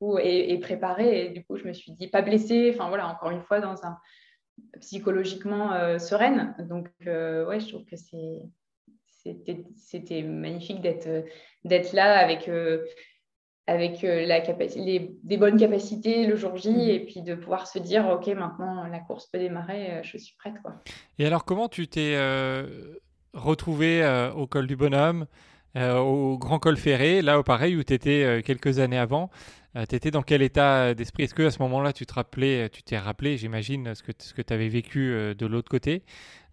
coup, et, et préparé. Et du coup, je me suis dit, pas blessée. Enfin, voilà, encore une fois, dans un psychologiquement euh, sereine. Donc, euh, ouais, je trouve que c'était magnifique d'être là avec, euh, avec la les, des bonnes capacités le jour J mhm. et puis de pouvoir se dire, OK, maintenant la course peut démarrer, je suis prête. Quoi. Et alors, comment tu t'es retrouvé au col du bonhomme au Grand Col Ferré, là, au pareil, où tu étais quelques années avant? Euh, tu étais dans quel état d'esprit? Est-ce que à ce moment-là, tu te rappelais, tu t'es rappelé, j'imagine, ce que, ce que tu avais vécu euh, de l'autre côté?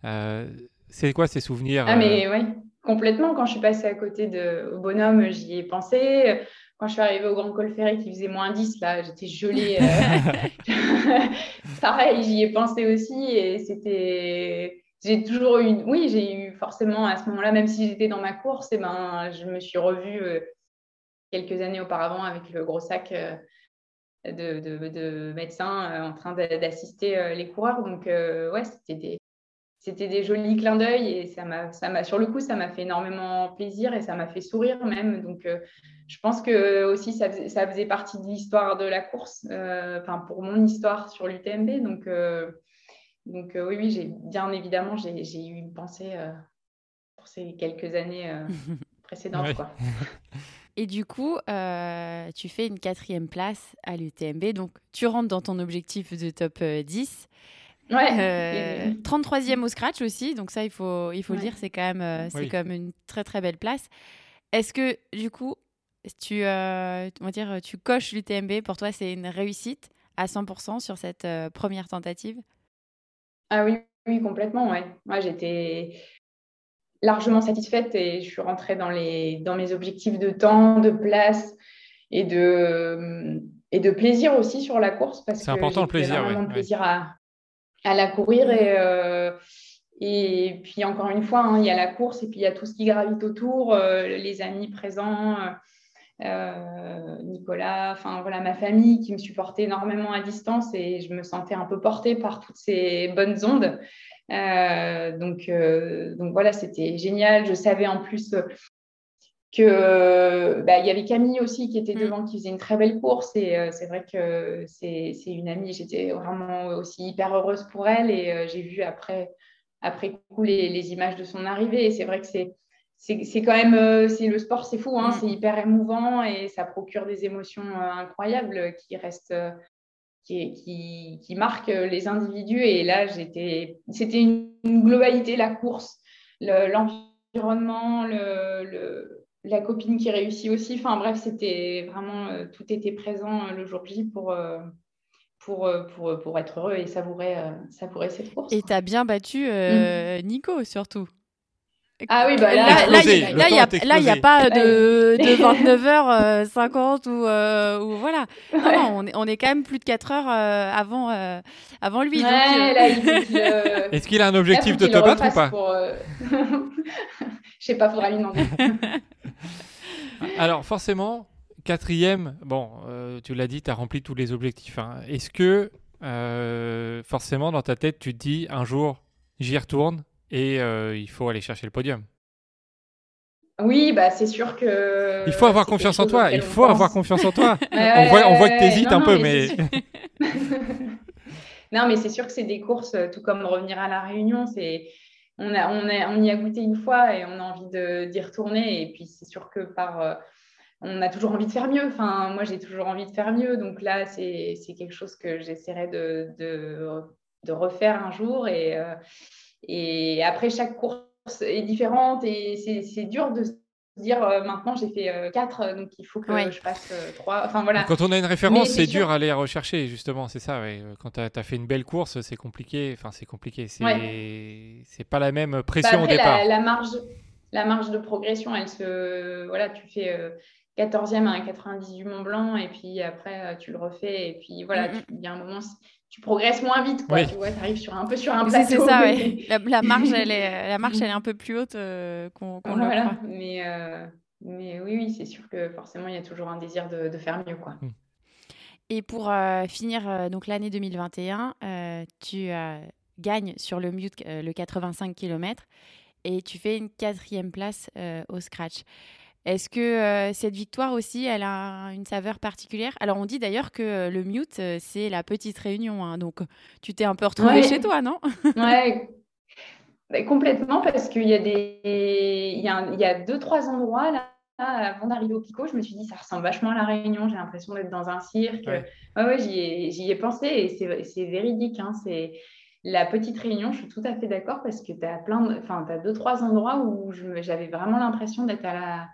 Euh, C'est quoi ces souvenirs Ah, mais oui, complètement. Quand je suis passée à côté de, au bonhomme, j'y ai pensé. Quand je suis arrivée au Grand Col Ferré qui faisait moins 10, là, j'étais gelée. Pareil, j'y ai pensé aussi. Et c'était j'ai toujours eu oui j'ai eu forcément à ce moment-là même si j'étais dans ma course et eh ben je me suis revue quelques années auparavant avec le gros sac euh, de, de, médecins euh, en train d'assister euh, les coureurs. Donc, ouais, c'était des, c'était des jolis clins d'œil et ça m'a, ça m'a, sur le coup, ça m'a fait énormément plaisir et ça m'a fait sourire même. Donc, je pense que aussi ça faisait, ça faisait partie de l'histoire de la course, enfin pour mon histoire sur l'UTMB. Donc, donc oui, oui, j'ai bien évidemment, j'ai, j'ai eu une pensée pour ces quelques années précédentes. Quoi. Et du coup, euh, tu fais une quatrième place à l'UTMB. Donc, tu rentres dans ton objectif de top 10. Euh, ouais. 33e euh, au scratch aussi. Donc, ça, il faut, il faut le dire, c'est quand, même, c'est quand même une très, très belle place. Est-ce que, du coup, tu, on va dire, tu coches l'UTMB Pour toi, c'est une réussite à 100% sur cette première tentative? Ah oui, oui, complètement. Ouais. Moi, j'étais largement satisfaite et je suis rentrée dans, les, dans mes objectifs de temps, de place et de, et de plaisir aussi sur la course parce que important le plaisir, de plaisir à, à, la courir et, euh, et puis encore une fois, hein, il y a la course et puis il y a tout ce qui gravite autour, euh, les amis présents, Nicolas, enfin voilà, ma famille qui me supportait énormément à distance et je me sentais un peu portée par toutes ces bonnes ondes. Donc, donc voilà, c'était génial. Je savais en plus que bah, il y avait Camille aussi qui était mm. devant, qui faisait une très belle course. Et euh, c'est vrai que c'est une amie. J'étais vraiment aussi hyper heureuse pour elle. Et euh, j'ai vu après, après coup les, les, images de son arrivée. Et c'est vrai que c'est c'est quand même euh, c'est le sport c'est fou hein, mm. c'est hyper émouvant et ça procure des émotions incroyables qui restent qui, qui, qui, marquent les individus et là j'étais c'était une, globalité la course l'environnement le, la copine qui réussit aussi. Enfin bref, c'était vraiment, euh, tout était présent euh, le jour J pour, euh, pour, pour, pour, être heureux et savourer, savourer cette course. Et tu as bien battu mm. Nico surtout. Ah oui, bah là, là, il n'y a, pas de, de 29h50 ou, ou voilà. on, est, on est quand même plus de 4 heures avant, avant lui. Est-ce qu'il a un objectif de te battre ou pas Je sais pas, faudra lui demander. Alors forcément, quatrième, bon, euh, tu l'as dit, tu as rempli tous les objectifs. Hein. Est-ce que euh, forcément dans ta tête, tu te dis un jour, j'y retourne et euh, il faut aller chercher le podium oui, bah c'est sûr que. Il faut avoir confiance en toi. Il faut avoir confiance en toi. on, voit, que tu hésites un peu, mais. non, mais c'est sûr que c'est des courses, tout comme revenir à la Réunion, c'est on, a, on, on, y a goûté une fois et on a envie d'y retourner. Et puis, c'est sûr que par. Euh, on a toujours envie de faire mieux. Enfin, moi, j'ai toujours envie de faire mieux. Donc là, c'est quelque chose que j'essaierai de, de, refaire un jour. Et, euh, et après, chaque course est différente et c'est dur de dire euh, maintenant j'ai fait 4, euh, donc il faut que je fasse 3. Euh, enfin, voilà. Quand on a une référence, c'est dur à aller rechercher, justement, c'est ça. Quand tu as, fait une belle course, c'est compliqué. Enfin, c'est compliqué. C'est pas la même pression bah, au départ. La, marge, la marge de progression, elle se. Voilà, tu fais. 14e à 98 Mont Blanc et puis après tu le refais et puis voilà, il y a un moment tu progresses moins vite, quoi. Tu vois, tu arrives sur un peu sur un plateau. C'est ça, oui. La, marge, elle est, la marche, elle est un peu plus haute euh, qu'on qu voilà. Mais, euh, mais oui, oui, c'est sûr que forcément, il y a toujours un désir de, de faire mieux, quoi. Hmm. Et pour euh, finir donc l'année 2021, tu gagnes sur le mute le 85 km et tu fais une quatrième place au scratch. Est-ce que euh, cette victoire aussi, elle a une saveur particulière? Alors, on dit d'ailleurs que euh, le mute, euh, c'est la petite réunion. Hein, donc, tu t'es un peu retrouvée chez toi, non? Ouais, bah, complètement, parce qu'il y a des, il y a, il y a deux, trois endroits là. Avant d'arriver au Pico, je me suis dit, ça ressemble vachement à la Réunion. J'ai l'impression d'être dans un cirque. Ouais, ouais, j'y ai, ai, pensé et c'est véridique. Hein, c'est la petite réunion, je suis tout à fait d'accord parce que tu as plein enfin, as deux, trois endroits où j'avais vraiment l'impression d'être à la,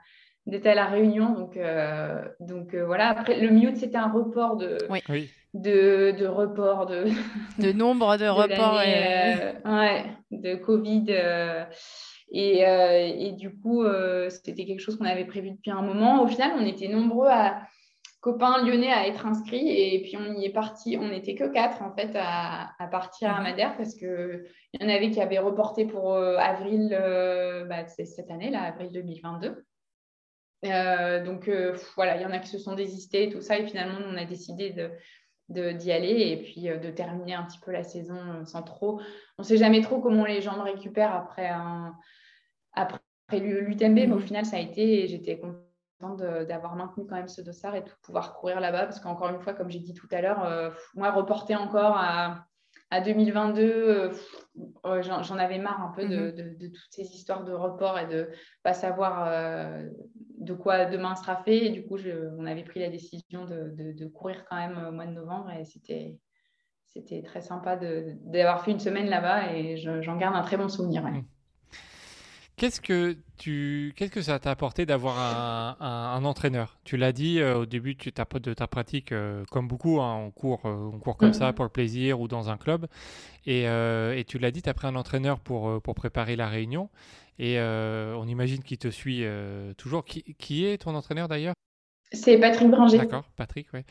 d'être à la réunion. Donc, euh, donc euh, voilà. Après, le mute, c'était un report de, de, de report de, de nombre de, reports. Euh, ouais, de Covid. Et, et, du coup, c'était quelque chose qu'on avait prévu depuis un moment. Au final, on était nombreux à copains lyonnais à être inscrits et puis on y est parti. On n'était que quatre en fait à, à partir à mhm. Madère parce que il y en avait qui avaient reporté pour avril bah, cette année, là, avril 2022. Euh, donc euh, voilà, il y en a qui se sont désistés et tout ça, et finalement on a décidé de, d'y aller et puis euh, de terminer un petit peu la saison sans trop. On ne sait jamais trop comment les jambes récupèrent après, un, après l'UTMB, mais au mhm. final ça a été et j'étais contente d'avoir maintenu quand même ce dossard et de pouvoir courir là-bas parce qu'encore une fois, comme j'ai dit tout à l'heure, moi reporter encore à à 2022, euh, euh, j'en avais marre un peu de, mhm. toutes ces histoires de report et de pas savoir euh, de quoi demain sera fait. Et du coup, on avait pris la décision de, courir quand même au mois de novembre et c'était c'était très sympa d'avoir fait une semaine là-bas et j'en garde un très bon souvenir. Mhm. Qu'est-ce que tu, qu'est-ce que ça t'a apporté d'avoir un, entraîneur? Tu l'as dit euh, au début tu, de ta pratique, euh, comme beaucoup, hein, on court, euh, on court comme ça mm. pour le plaisir ou dans un club. Et, et tu l'as dit, tu as pris un entraîneur pour, pour préparer la réunion. Et on imagine qu'il te suit toujours. Qui, qui, est ton entraîneur d'ailleurs? C'est Patrick Branger. D'accord, Patrick, oui.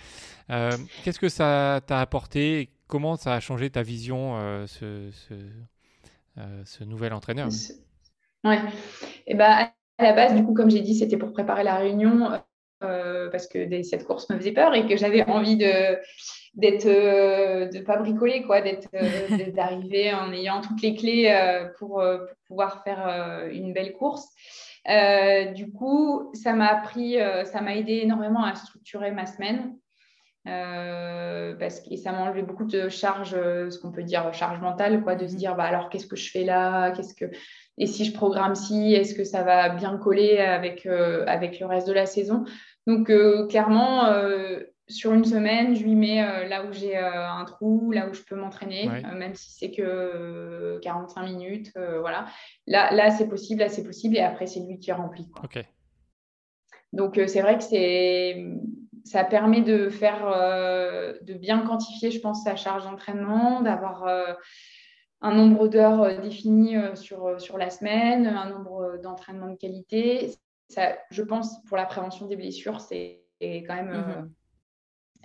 qu'est-ce que ça t'a apporté Comment ça a changé ta vision, ce, ce, ce nouvel entraîneur? Ouais. Et bah, à la base, du coup, comme j'ai dit, c'était pour préparer la réunion. parce que cette course me faisait peur et que j'avais envie de d'être de pas bricoler quoi d'être d'arriver en ayant toutes les clés pour, pour, pouvoir faire une belle course du coup ça m'a appris ça m'a aidé énormément à structurer ma semaine euh, parce que ça m'a enlevé beaucoup de charge, euh, ce qu'on peut dire charge mentale, quoi, de se dire bah alors qu'est-ce que je fais là, qu'est-ce que et si je programme ci, est-ce que ça va bien coller avec euh, avec le reste de la saison? Donc clairement sur une semaine, je lui mets là où j'ai un trou, là où je peux m'entraîner, même si c'est que 45 minutes, voilà. Là là c'est possible, là c'est possible et après c'est lui qui remplit. Quoi. Donc c'est vrai que c'est ça permet de faire, euh, de bien quantifier, je pense, sa charge d'entraînement, d'avoir euh, un nombre d'heures euh, défini sur, sur la semaine, un nombre d'entraînements de qualité. Ça, je pense, pour la prévention des blessures, c'est quand même. Mhm.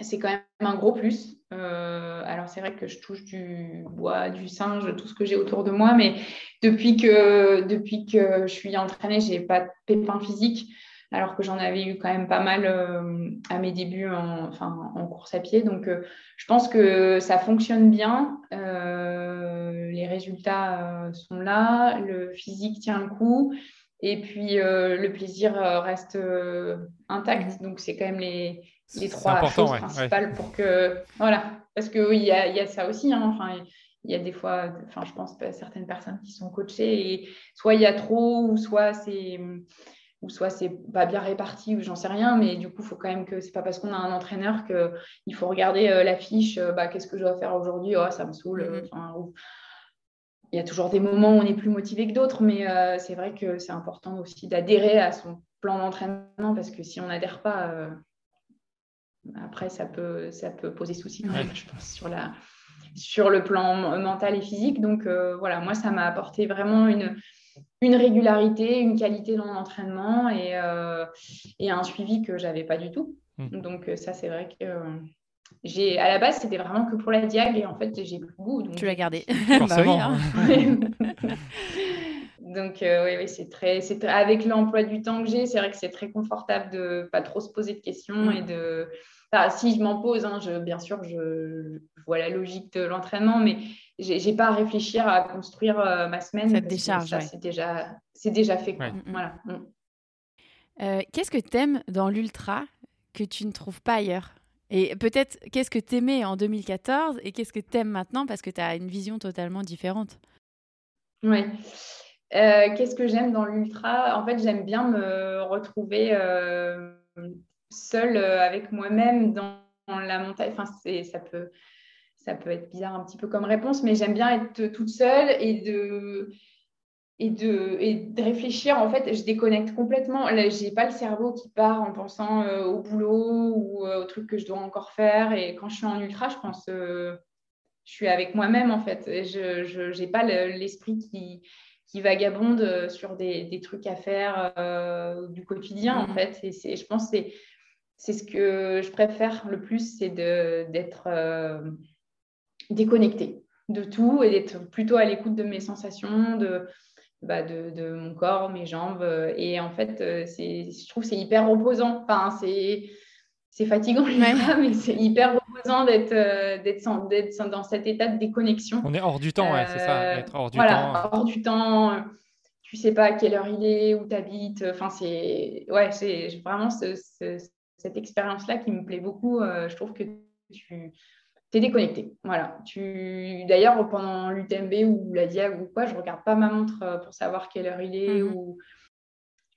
C'est quand même un gros plus. alors c'est vrai que je touche du bois, du singe, tout ce que j'ai autour de moi, mais depuis que, depuis que je suis entraînée, j'ai pas de pépins physiques alors que j'en avais eu quand même pas mal euh, à mes débuts en, enfin, en course à pied. Donc, euh, je pense que ça fonctionne bien. Euh, les résultats sont là, le physique tient le coup. Et puis, le plaisir reste intact. Donc, c'est quand même les, les trois choses principales pour que. Voilà. Parce qu'il y a, y a ça aussi. Hein. Enfin, il y a des fois, enfin, je pense certaines personnes qui sont coachées et soit il y a trop ou soit c'est ou soit c'est pas bien réparti ou j'en sais rien, mais du coup, il faut quand même que c'est pas parce qu'on a un entraîneur qu'il faut regarder euh, la fiche, euh, bah, qu'est-ce que je dois faire aujourd'hui, oh, ça me saoule. Mm-hmm. il y a toujours des moments où on est plus motivé que d'autres, mais euh, c'est vrai que c'est important aussi d'adhérer à son plan d'entraînement parce que si on n'adhère pas, après, ça peut, ça peut poser souci je pense, sur, la, sur le plan mental et physique. Donc voilà, moi, ça m'a apporté vraiment une une régularité, une qualité dans l'entraînement et, euh, et, un suivi que j'avais pas du tout. Hmm. Donc euh, ça, c'est vrai que euh, j'ai à la base, c'était vraiment que pour la diag et en fait, j'ai plus goût. Tu l'as gardé. bah, oui, hein. donc oui, oui c'est très, c'est avec l'emploi du temps que j'ai, c'est vrai que c'est très confortable de pas trop se poser de questions et de si je m'en pose, hein, je, bien sûr, je, vois la logique de l'entraînement, mais j'ai pas à réfléchir à construire euh, ma semaine. Cette décharge, c'est déjà, déjà fait. Voilà. Mm. Euh, qu'est-ce que tu aimes dans l'ultra que tu ne trouves pas ailleurs? Et peut-être, qu'est-ce que tu aimais en 2014 et qu'est-ce que tu aimes maintenant parce que tu as une vision totalement différente? Oui. Euh, qu'est-ce que j'aime dans l'ultra? En fait, j'aime bien me retrouver seule avec moi-même dans, la montagne. Enfin, ça peut ça peut être bizarre un petit peu comme réponse, mais j'aime bien être toute seule et de, et de, et de réfléchir. En fait, je déconnecte complètement. Je n'ai pas le cerveau qui part en pensant euh, au boulot ou euh, au truc que je dois encore faire. Et quand je suis en ultra, je pense, euh, je suis avec moi-même en fait. je n'ai pas l'esprit qui, qui vagabonde sur des, des trucs à faire du quotidien en mmh. fait. Et je pense que c'est ce que je préfère le plus, c'est d'être déconnecter de tout et d'être plutôt à l'écoute de mes sensations, de, bah, de, mon corps, mes jambes. Et en fait, euh, je trouve que c'est hyper reposant. Enfin, c'est, c'est fatigant, mais c'est hyper reposant d'être, euh, d'être, dans cet état de déconnexion. On est hors du temps, c'est ça, euh, être hors du voilà, temps. hors du temps. Tu sais pas à quelle heure il est, où tu habites. Enfin, c'est, ouais, c'est vraiment cette expérience-là qui me plaît beaucoup. je trouve que tu tu es déconnecté. Voilà. Tu... D'ailleurs, pendant l'UTMB ou la Diag ou quoi, je regarde pas ma montre euh, pour savoir quelle heure il est. Mhm. ou...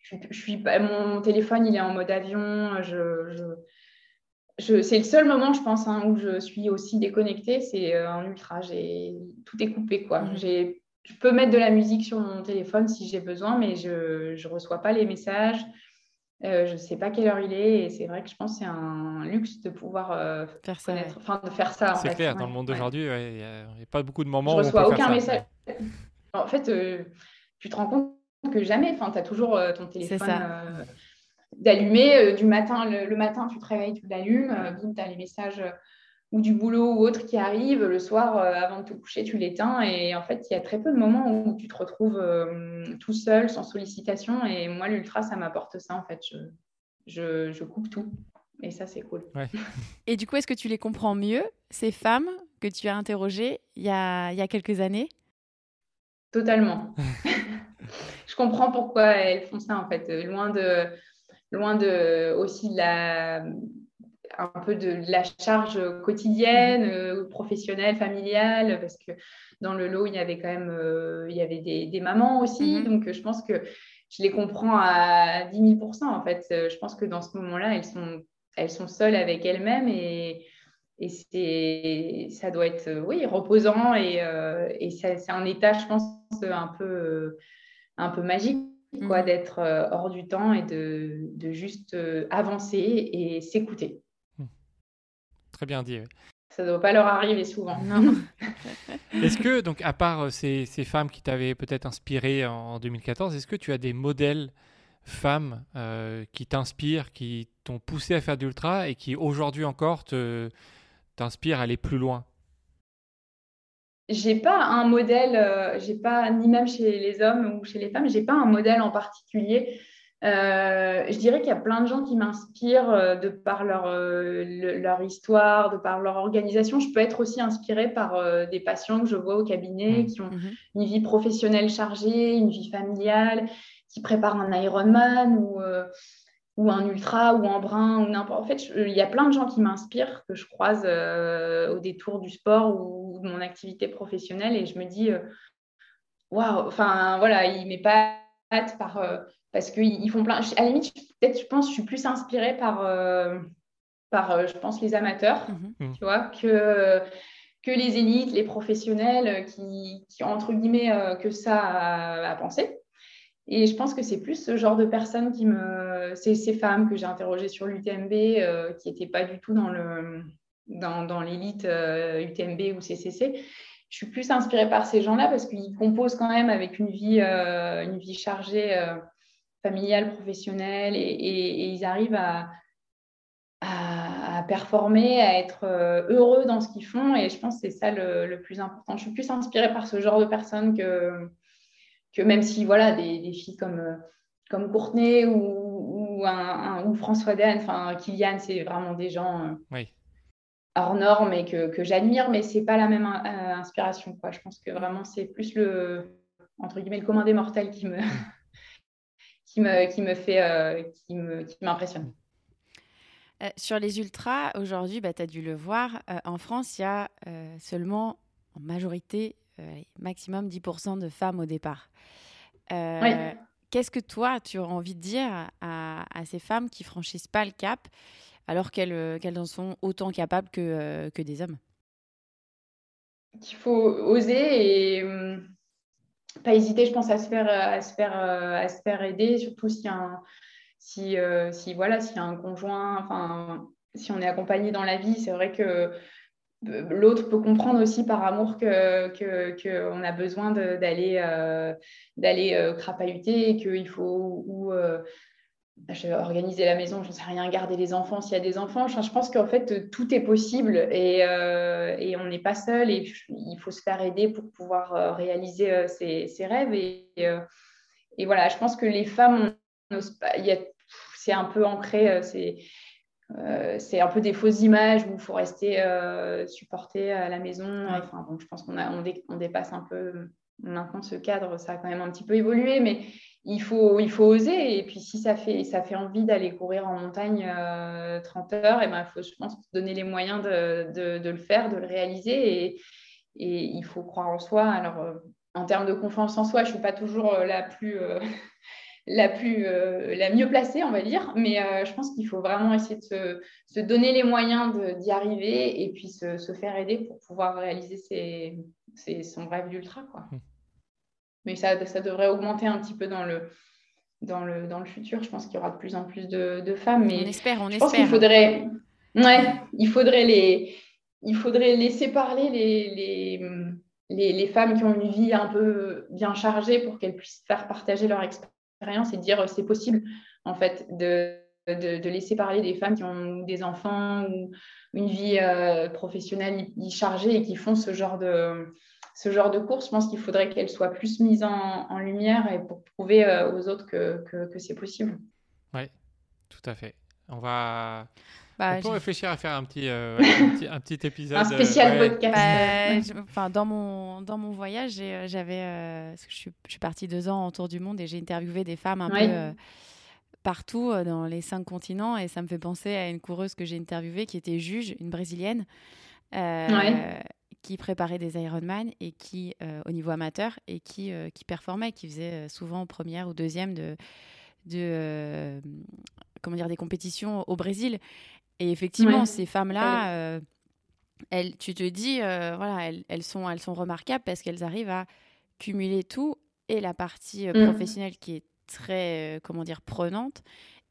je, suis pas... Mon téléphone, il est en mode avion. Je, je... C'est le seul moment, je pense, hein, où je suis aussi déconnectée. C'est euh, en ultra. Tout est coupé. quoi. Mhm. Je peux mettre de la musique sur mon téléphone si j'ai besoin, mais je ne reçois pas les messages. Euh, je ne sais pas quelle heure il est et c'est vrai que je pense que c'est un luxe de pouvoir euh, faire ça. Enfin, de faire ça. C'est clair, dans le monde d'aujourd'hui, il n'y a, pas beaucoup de moments je où reçois aucun message. En fait, euh, tu te rends compte que jamais, enfin, tu as toujours ton téléphone d'allumer du matin. Le, matin, tu te réveilles, tu l'allumes, boum, tu as les messages ou du boulot ou autre qui arrive, le soir, euh, avant de te coucher, tu l'éteins. Et en fait, il y a très peu de moments où tu te retrouves euh, tout seul, sans sollicitation. Et moi, l'ultra, ça m'apporte ça, en fait. je, coupe tout. Et ça, c'est cool. Et du coup, est-ce que tu les comprends mieux, ces femmes que tu as interrogées il y a, il y a quelques années? Totalement. je comprends pourquoi elles font ça, en fait. Loin de, loin de aussi de la, un peu de, la charge quotidienne, euh, professionnelle, familiale, parce que dans le lot, il y avait quand même euh, il y avait des, des mamans aussi. Mhm. Donc, je pense que je les comprends à 10 000% en fait. Je pense que dans ce moment-là, elles sont, elles sont seules avec elles-mêmes et, et ça doit être oui, reposant et, euh, et c'est un état, je pense, un peu, un peu magique quoi, mhm. d'être hors du temps et de, de juste avancer et s'écouter. Très bien dit. Ça ne doit pas leur arriver souvent. est-ce que, donc, à part euh, ces, ces femmes qui t'avaient peut-être inspiré en 2014, est-ce que tu as des modèles femmes euh, qui t'inspirent, qui t'ont poussé à faire d'ultra et qui aujourd'hui encore te, t'inspirent à aller plus loin? J'ai pas un modèle, euh, j'ai pas ni même chez les hommes ou chez les femmes, j'ai pas un modèle en particulier. Euh, je dirais qu'il y a plein de gens qui m'inspirent euh, de par leur, euh, leur histoire, de par leur organisation. Je peux être aussi inspirée par des patients que je vois au cabinet mmh. qui ont mmh. une vie professionnelle chargée, une vie familiale, qui préparent un Ironman ou, ou un ultra ou un brin ou n'importe. En fait, il y a plein de gens qui m'inspirent, que je croise au détour du sport ou de mon activité professionnelle et je me dis, waouh, enfin voilà, il pas par parce qu'ils font plein. À la limite, peut-être, je pense, je suis plus inspirée par, euh, par euh, je pense, les amateurs, mhm. mm. tu vois, que, que les élites, les professionnels qui, qui ont, entre guillemets, euh, que ça à, penser. Et je pense que c'est plus ce genre de personnes qui me. Ces, ces femmes que j'ai interrogées sur l'UTMB, qui n'étaient pas du tout dans le dans, dans l'élite UTMB ou CCC. Je suis plus inspirée par ces gens-là parce qu'ils composent quand même avec une vie, une vie chargée familiale, professionnelle, et, ils arrivent à, à, performer, à être euh, heureux dans ce qu'ils font. Et je pense que c'est ça le, plus important. Je suis plus inspirée par ce genre de personnes que, que même si voilà, des, des filles comme, euh, comme Courtenay ou, ou, un, ou François Dan, enfin Kylian, c'est vraiment des gens euh, oui. hors normes et que, que j'admire, mais c'est pas la même inspiration. Quoi. Je pense que vraiment c'est plus le entre guillemets le commun des mortels qui me, qui me, qui me fait, euh, qui m'impressionne. Euh, sur les ultras, aujourd'hui, bah, tu as dû le voir, euh, en France, il y a seulement en majorité, maximum 10% de femmes au départ. Qu'est-ce que toi, tu auras envie de dire à, à ces femmes qui franchissent pas le cap alors qu'elles qu'elles en sont autant capables que, que des hommes? Qu'il faut oser et hum, pas hésiter, je pense, à se faire, à se faire, à se faire aider, surtout si, un, si, euh, si, voilà, a un conjoint, enfin, si on est accompagné dans la vie, c'est vrai que euh, l'autre peut comprendre aussi par amour qu'on a besoin d'aller euh, d'aller crapahuter et qu'il faut ou organiser la maison, je ne sais rien, garder les enfants s'il y a des enfants. Je, pense qu'en fait, tout est possible et, euh, et on n'est pas seul et il faut se faire aider pour pouvoir euh, réaliser euh, ses, rêves. Et, et, voilà, je pense que les femmes, c'est un peu ancré, c'est c'est un peu des fausses images où il faut rester supporté à la maison. Enfin, bon, je pense qu'on on, on dépasse un peu maintenant ce cadre, ça a quand même un petit peu évolué, mais il faut, il faut oser. Et puis, si ça fait, ça fait envie d'aller courir en montagne 30 euh, heures, et eh ben, il faut, je pense, donner les moyens de, de, le faire, de le réaliser. Et, et, il faut croire en soi. Alors, euh, en termes de confiance en soi, je ne suis pas toujours euh, la plus. la plus la mieux placée on va dire mais je pense qu'il faut vraiment essayer de se, donner les moyens d'y arriver et puis se, faire aider pour pouvoir réaliser ses, ses, son rêve d'ultra mmh mais ça, ça devrait augmenter un petit peu dans le, dans le, dans le futur. Je pense qu'il y aura de plus en plus de, de femmes. Mais on espère, on je espère. Pense qu'il faudrait, ouais, il faudrait les, il faudrait laisser parler les, les, les, les, femmes qui ont une vie un peu bien chargée pour qu'elles puissent faire partager leur expérience et dire euh, c'est possible en fait de, de, de, laisser parler des femmes qui ont des enfants ou une vie euh, professionnelle chargée et qui font ce genre de ce genre de course, je pense qu'il faudrait qu'elle soit plus mise en, lumière et pour prouver euh, aux autres que, que, c'est possible. Oui, tout à fait. On va. Bah, on peut réfléchir à faire un petit, euh, un, petit épisode. un spécial podcast. Bah, enfin, dans mon dans mon voyage, j'avais, je, suis, je suis partie deux ans en tour du monde et j'ai interviewé des femmes un peu partout euh, dans les cinq continents et ça me fait penser à une coureuse que j'ai interviewée qui était juge, une brésilienne, euh, qui préparait des Ironman et qui, euh, au niveau amateur, et qui, qui performait, qui faisait souvent première ou deuxième de, de comment dire, des compétitions au Brésil. Et effectivement, ces femmes-là, elles, tu te dis, voilà, elles, elles, sont, elles sont remarquables parce qu'elles arrivent à cumuler tout et la partie mmh. professionnelle qui est très, euh, comment dire, prenante.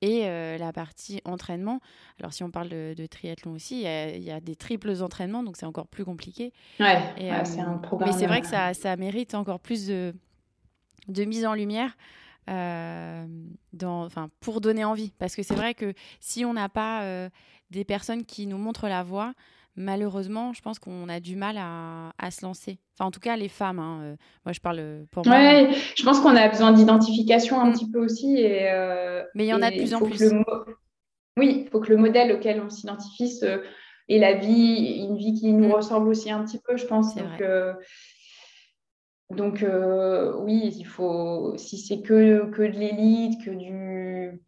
Et euh, la partie entraînement, alors si on parle de, triathlon aussi, il y, a des triples entraînements, donc c'est encore plus compliqué. Ouais, c'est un programme. Mais c'est vrai que ça, ça, mérite encore plus de, de mise en lumière. dans, pour donner envie. Parce que c'est vrai que si on n'a pas des personnes qui nous montrent la voie, malheureusement, je pense qu'on a du mal à, se lancer. Enfin, en tout cas, les femmes. Hein, euh, moi, je parle pour moi. Ouais, je pense qu'on a besoin d'identification un mm. petit peu aussi. Et, euh, Mais il y en a de plus en plus. Oui, il faut que le modèle auquel on s'identifie ait la vie, une vie qui nous mm. ressemble aussi un petit peu, je pense. Donc, euh, donc oui, il faut, si c'est que, que de l'élite, que du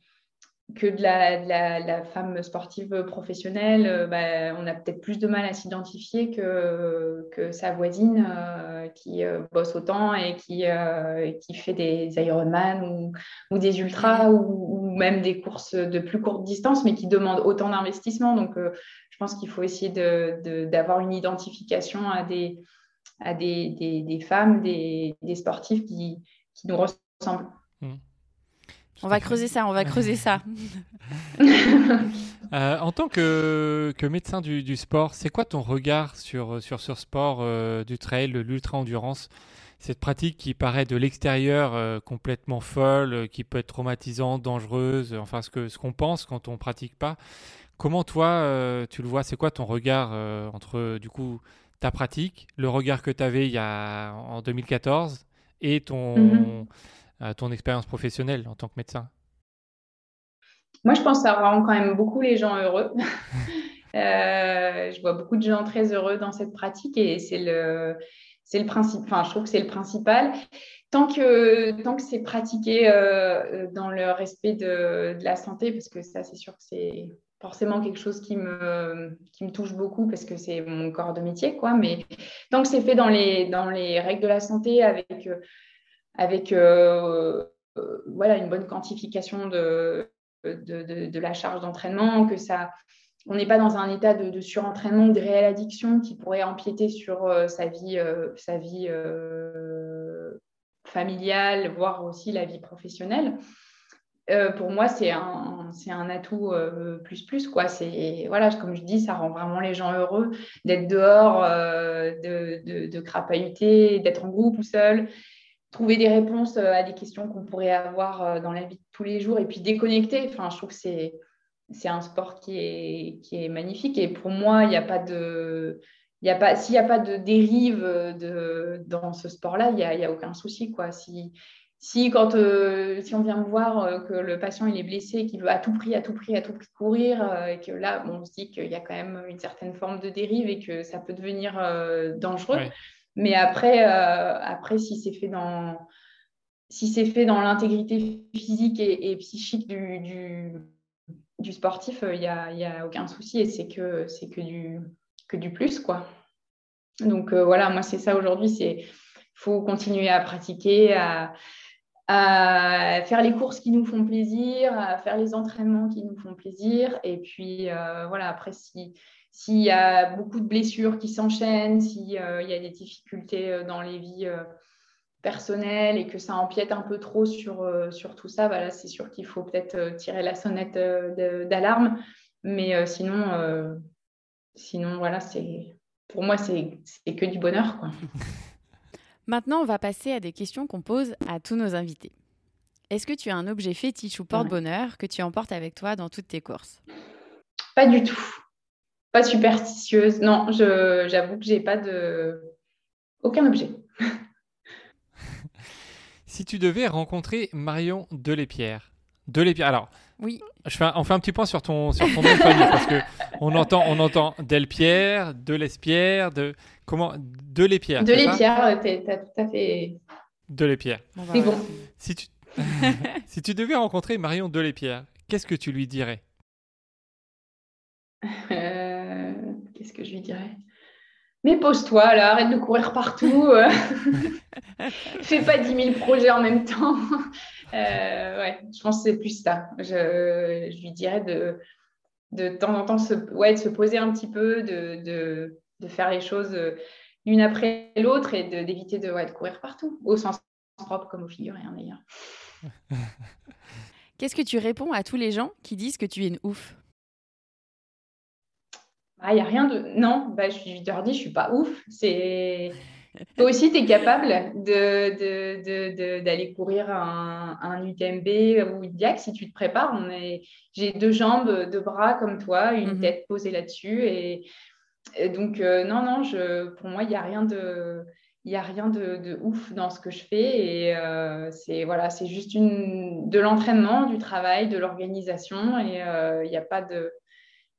que de la, femme sportive professionnelle, euh, bah, on a peut-être plus de mal à s'identifier que, que sa voisine euh, qui euh, bosse autant et qui, qui fait des Ironman ou, ou des ultras ou, même des courses de plus courte distance, mais qui demandent autant d'investissement. Donc, je pense qu'il faut essayer d'avoir de, une identification à des, à des, des, femmes, des, sportifs qui, qui nous ressemblent. Mmh. On va creuser ça, on va creuser ça. Euh, en tant que, médecin du, sport, c'est quoi ton regard sur, sur ce sport euh, du trail, l'ultra-endurance? Cette pratique qui paraît de l'extérieur euh, complètement folle, qui peut être traumatisante, dangereuse, enfin ce qu'on ce qu'on pense quand on pratique pas. Comment toi, tu le vois? C'est quoi ton regard entre du coup ta pratique, le regard que tu avais il y a, en 2014 et ton... Mm-hmm ton expérience professionnelle en tant que médecin Moi, je pense que ça rend quand même beaucoup les gens heureux. Euh, je vois beaucoup de gens très heureux dans cette pratique et c'est le, c'est le principe. Enfin, je trouve que c'est le principal. Tant que, tant que c'est pratiqué euh, dans le respect de, la santé, parce que ça, c'est sûr que c'est forcément quelque chose qui me, qui me touche beaucoup parce que c'est mon corps de métier, quoi. Mais tant que c'est fait dans les, dans les règles de la santé avec euh, avec euh, euh, voilà, une bonne quantification de, de, la charge d'entraînement, que ça, on n'est pas dans un état de, surentraînement de réelle addiction qui pourrait empiéter sur euh, sa vie, sa vie familiale, voire aussi la vie professionnelle. pour moi, c'est un, un atout plus plus quoi. C'est voilà, comme je dis, ça rend vraiment les gens heureux d'être dehors, de, de, de crapahuter, d'être en groupe ou seul trouver des réponses euh, à des questions qu'on pourrait avoir euh, dans la vie de tous les jours et puis déconnecter. Enfin, je trouve que c'est, c'est un sport qui est, qui est magnifique. Et pour moi, il a pas de. Y a pas, s'il n'y a pas de dérive de, dans ce sport-là, il n'y a, a, aucun souci. Quoi. Si, si, quand, euh, si on vient me voir que le patient il est blessé, qu'il veut à tout prix, à tout prix, à tout prix courir, et que là, bon, on se dit qu'il y a quand même une certaine forme de dérive et que ça peut devenir dangereux. Mais après, euh, après si c'est fait dans si c'est fait dans l'intégrité physique et, psychique du, du, sportif, il euh, n'y a, y a, aucun souci et c'est que, c'est que, du, que du plus. quoi. Donc euh, voilà, moi c'est ça aujourd'hui, c'est faut continuer à pratiquer, à, faire les courses qui nous font plaisir, à faire les entraînements qui nous font plaisir. Et puis voilà, après si s'il y a beaucoup de blessures qui s'enchaînent, s'il euh, y a des difficultés euh, dans les vies euh, personnelles et que ça empiète un peu trop sur, sur tout ça, bah c'est sûr qu'il faut peut-être tirer la sonnette d'alarme. Mais sinon, sinon, voilà, c'est pour moi, c'est que du bonheur. Quoi. Maintenant, on va passer à des questions qu'on pose à tous nos invités. Est-ce que tu as un objet fétiche ou porte-bonheur que tu emportes avec toi dans toutes tes courses? Pas du tout pas superstitieuse. Non, j'avoue que j'ai pas de aucun objet. si tu devais rencontrer Marion Delépierre, Delépierre, alors Oui. Je fais un- on fait un petit point sur ton, sur ton nom de famille parce que on entend, on entend Delpierre, Delespierre, de comment Delépierre. De c'est ça? L'épierre, tu as tout à fait. Delépierre. Bon, bah, C'est bon. Si tu, si tu devais rencontrer Marion Delépierre, qu'est-ce que tu lui dirais? Qu'est-ce que je lui dirais? Mais pose-toi là, arrête de courir partout. euh. Fais pas 10 000 projets en même temps. Euh, ouais, je pense que c'est plus ça. Je, je lui dirais de, de temps en temps se, ouais, de se poser un petit peu, de, de, de faire les choses euh, l'une après l'autre et de- d'éviter de, ouais, de courir partout, au sens propre comme au figuré hein, d'ailleurs. Qu'est-ce que tu réponds à tous les gens qui disent que tu es une ouf? Ah, il n'y a rien de. Non, bah, je, leur dis, je ne suis pas ouf. C'est. Toi aussi, tu es capable de, de- de- de- d'aller courir un, un UTMB ou une DIAC? Si tu te prépares. Est... J'ai deux jambes, deux bras comme toi, une Mhm. tête posée là-dessus. Et, et donc, euh, non, non, je, pour moi, il n'y a rien de. Il n'y a rien de, de ouf dans ce que je fais et euh, c'est voilà, c'est juste une, de l'entraînement, du travail, de l'organisation et euh, il n'y a pas de,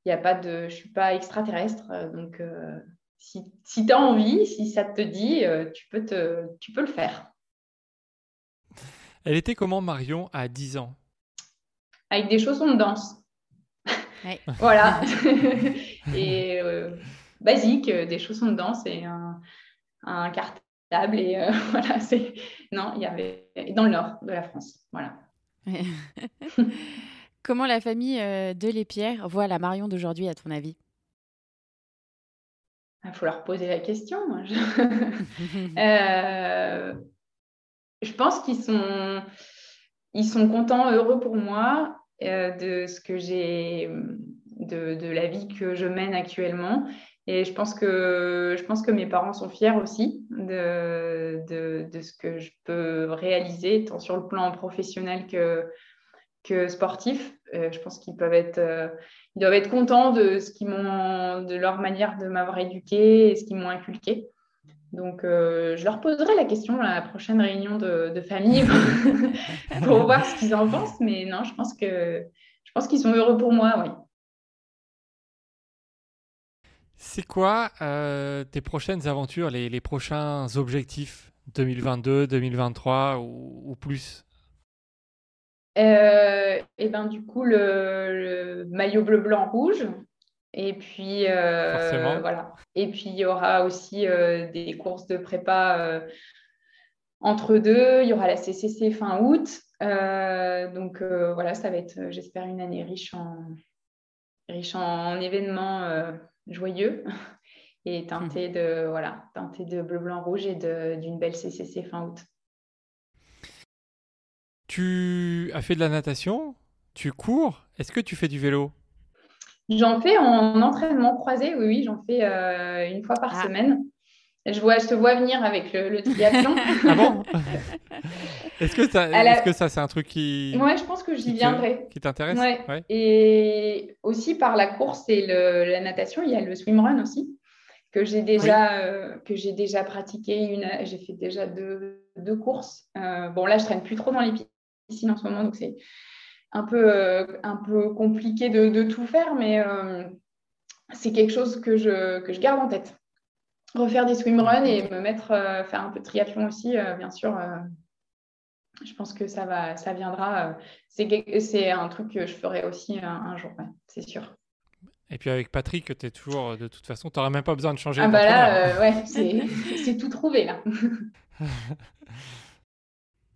il y a pas de, je suis pas extraterrestre, euh, donc euh, si, si tu as envie, si ça te dit, euh, tu, peux te, tu peux le faire. Elle était comment Marion à 10 ans? Avec des chaussons de danse. Ouais. voilà. et euh, basique, des chaussons de danse et un, un cartable. Et euh, voilà, c'est. Non, il y avait. Dans le nord de la France. Voilà. Comment la famille euh, de Lépierre voit la Marion d'aujourd'hui, à ton avis? Il faut leur poser la question. moi. Euh, je pense qu'ils sont, ils sont contents, heureux pour moi euh, de ce que j'ai, de, de la vie que je mène actuellement. Et je pense que, je pense que mes parents sont fiers aussi de, de, de ce que je peux réaliser, tant sur le plan professionnel que, que sportif. Euh, je pense qu'ils peuvent être, euh, ils doivent être contents de ce qu'ils m'ont, de leur manière de m'avoir éduquée et ce qu'ils m'ont inculqué. Donc, euh, je leur poserai la question à la prochaine réunion de, de famille pour voir ce qu'ils en pensent. Mais non, je pense que je pense qu'ils sont heureux pour moi, oui. C'est quoi tes prochaines aventures, les, les prochains objectifs 2022, 2023 ou, ou plus? Euh, et ben du coup, le, le maillot bleu, blanc, rouge. Et puis, euh, voilà. Et puis, il y aura aussi euh, des courses de prépa entre deux. Il y aura la CCC fin août. Donc, voilà, ça va être, j'espère, une année riche en, riche en événements joyeux et teintée de, voilà, teintée de bleu, blanc, rouge et d'une belle CCC fin août. Tu as fait de la natation Tu cours Est-ce que tu fais du vélo? J'en fais en entraînement croisé, oui, oui, j'en fais euh, une fois par Ah. semaine. Je, vois, je te vois venir avec le, le triathlon. Ah bon? Est-ce que, ça- est-ce que ça, c'est un truc qui, ouais, je pense que j'y viendrai. qui t'intéresse? Ouais. Et aussi par la course et le- la natation, il y a le swimrun aussi, que j'ai déjà, euh, que j'ai déjà pratiqué. Une, j'ai fait déjà deux, deux courses. Euh, bon, là, je traîne plus trop dans les piscines en ce moment, donc c'est un peu, euh, un peu compliqué de, de tout faire, mais euh, c'est quelque chose que je, que je garde en tête. Refaire des swimruns et me mettre, euh, faire un peu de triathlon aussi, bien sûr. je pense que ça, va, ça viendra. c'est, un truc que je ferai aussi un, un jour, ouais, c'est sûr. Et puis avec Patrick, tu es toujours, de toute façon, tu n'auras même pas besoin de changer Ah bah là, euh, ouais, c'est, c'est tout trouvé là.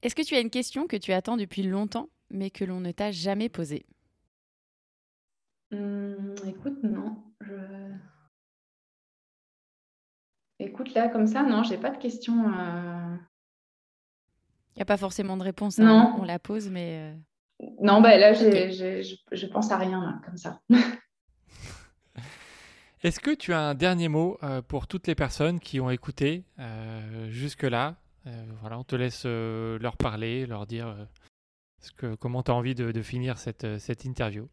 Est-ce que tu as une question que tu attends depuis longtemps, mais que l'on ne t'a jamais posée? Hum, écoute, non. Je... Écoute, là, comme ça, non, j'ai pas de questions. euh. Il n'y a pas forcément de réponse, hein, Non. on la pose, mais... euh, Non, bah là, je, je pense à rien, là, comme ça. Est-ce que tu as un dernier mot euh, pour toutes les personnes qui ont écouté euh, jusque-là? Euh, Voilà, on te laisse euh, leur parler, leur dire euh, ce que, comment tu as envie de, de finir cette, euh, cette interview.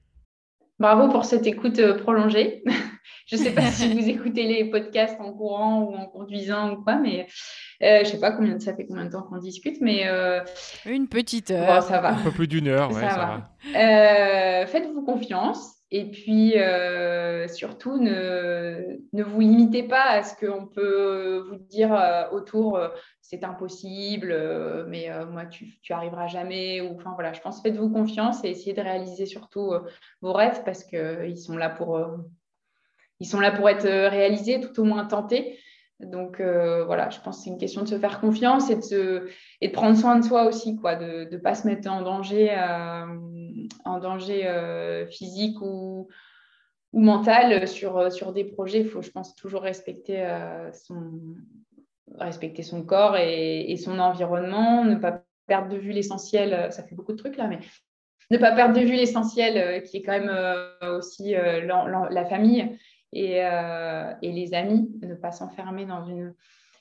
Bravo pour cette écoute prolongée. je ne sais pas si vous écoutez les podcasts en courant ou en conduisant ou quoi, mais je ne sais pas combien ça fait combien de temps qu'on discute, mais une petite heure. ça va. Un peu plus d'une heure, ouais, ça, va. Faites-vous confiance. Et puis, euh, surtout, ne, vous limitez pas à ce qu'on peut vous dire euh, autour, euh, c'est impossible, mais moi, tu, tu arriveras jamais. Ou, enfin, voilà, je pense, faites-vous confiance et essayez de réaliser surtout vos rêves parce qu'ils sont, là pour, sont là pour être réalisés, tout au moins tentés. Donc voilà, je pense que c'est une question de se faire confiance et de, et de prendre soin de soi aussi, quoi, de ne pas se mettre en danger en danger euh, physique ou, ou mental sur, sur des projets. Il faut, je pense, toujours respecter, euh, son, respecter son corps et, son environnement, ne pas perdre de vue l'essentiel. Ça fait beaucoup de trucs là, mais ne pas perdre de vue l'essentiel euh, qui est quand même aussi la, famille et, et, les amis, ne pas s'enfermer dans une,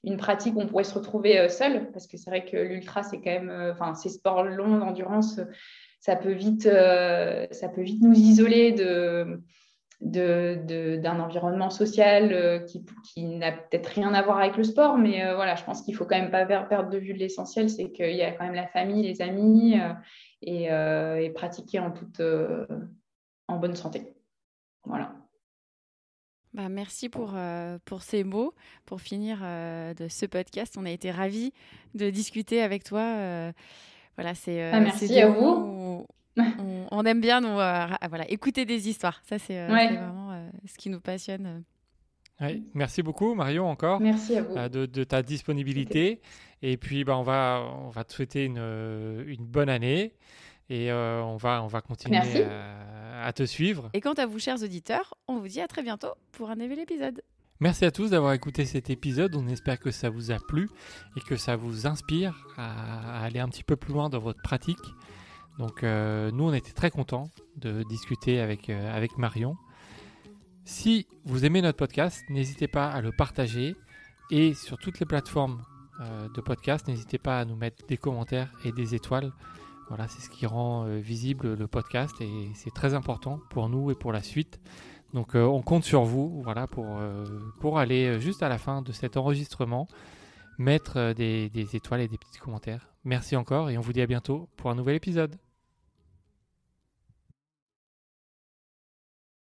une pratique où on pourrait se retrouver seul, parce que c'est vrai que l'ultra, c'est quand même, enfin, ces sports longs d'endurance, ça peut vite, euh, ça peut vite nous isoler de, d'un environnement social euh, qui, qui n'a peut-être rien à voir avec le sport, mais euh, voilà, je pense qu'il faut quand même pas perdre de vue l'essentiel, c'est qu'il y a quand même la famille, les amis et, et, pratiquer en toute en bonne santé. Voilà. Bah, merci pour, pour ces mots. Pour finir de ce podcast, on a été ravis de discuter avec toi voilà, c'est. Ah, merci à vous. On, aime bien nous, euh, voilà, écouter des histoires. Ça, c'est euh, vraiment ce qui nous passionne. merci beaucoup Marion encore merci à vous. De, ta disponibilité et puis bah, on, va, on va te souhaiter une, une bonne année et on, va, on va continuer à, à, te suivre. Et quant à vous chers auditeurs, on vous dit à très bientôt pour un nouvel épisode. Merci à tous d'avoir écouté cet épisode. On espère que ça vous a plu et que ça vous inspire à, aller un petit peu plus loin dans votre pratique. Donc euh, nous, on était très contents de discuter avec, euh, avec Marion. Si vous aimez notre podcast, n'hésitez pas à le partager et sur toutes les plateformes euh, de podcast, n'hésitez pas à nous mettre des commentaires et des étoiles. Voilà, c'est ce qui rend visible le podcast et c'est très important pour nous et pour la suite. Donc on compte sur vous pour, aller juste à la fin de cet enregistrement mettre des étoiles et des petits commentaires. Merci encore et on vous dit à bientôt pour un nouvel épisode.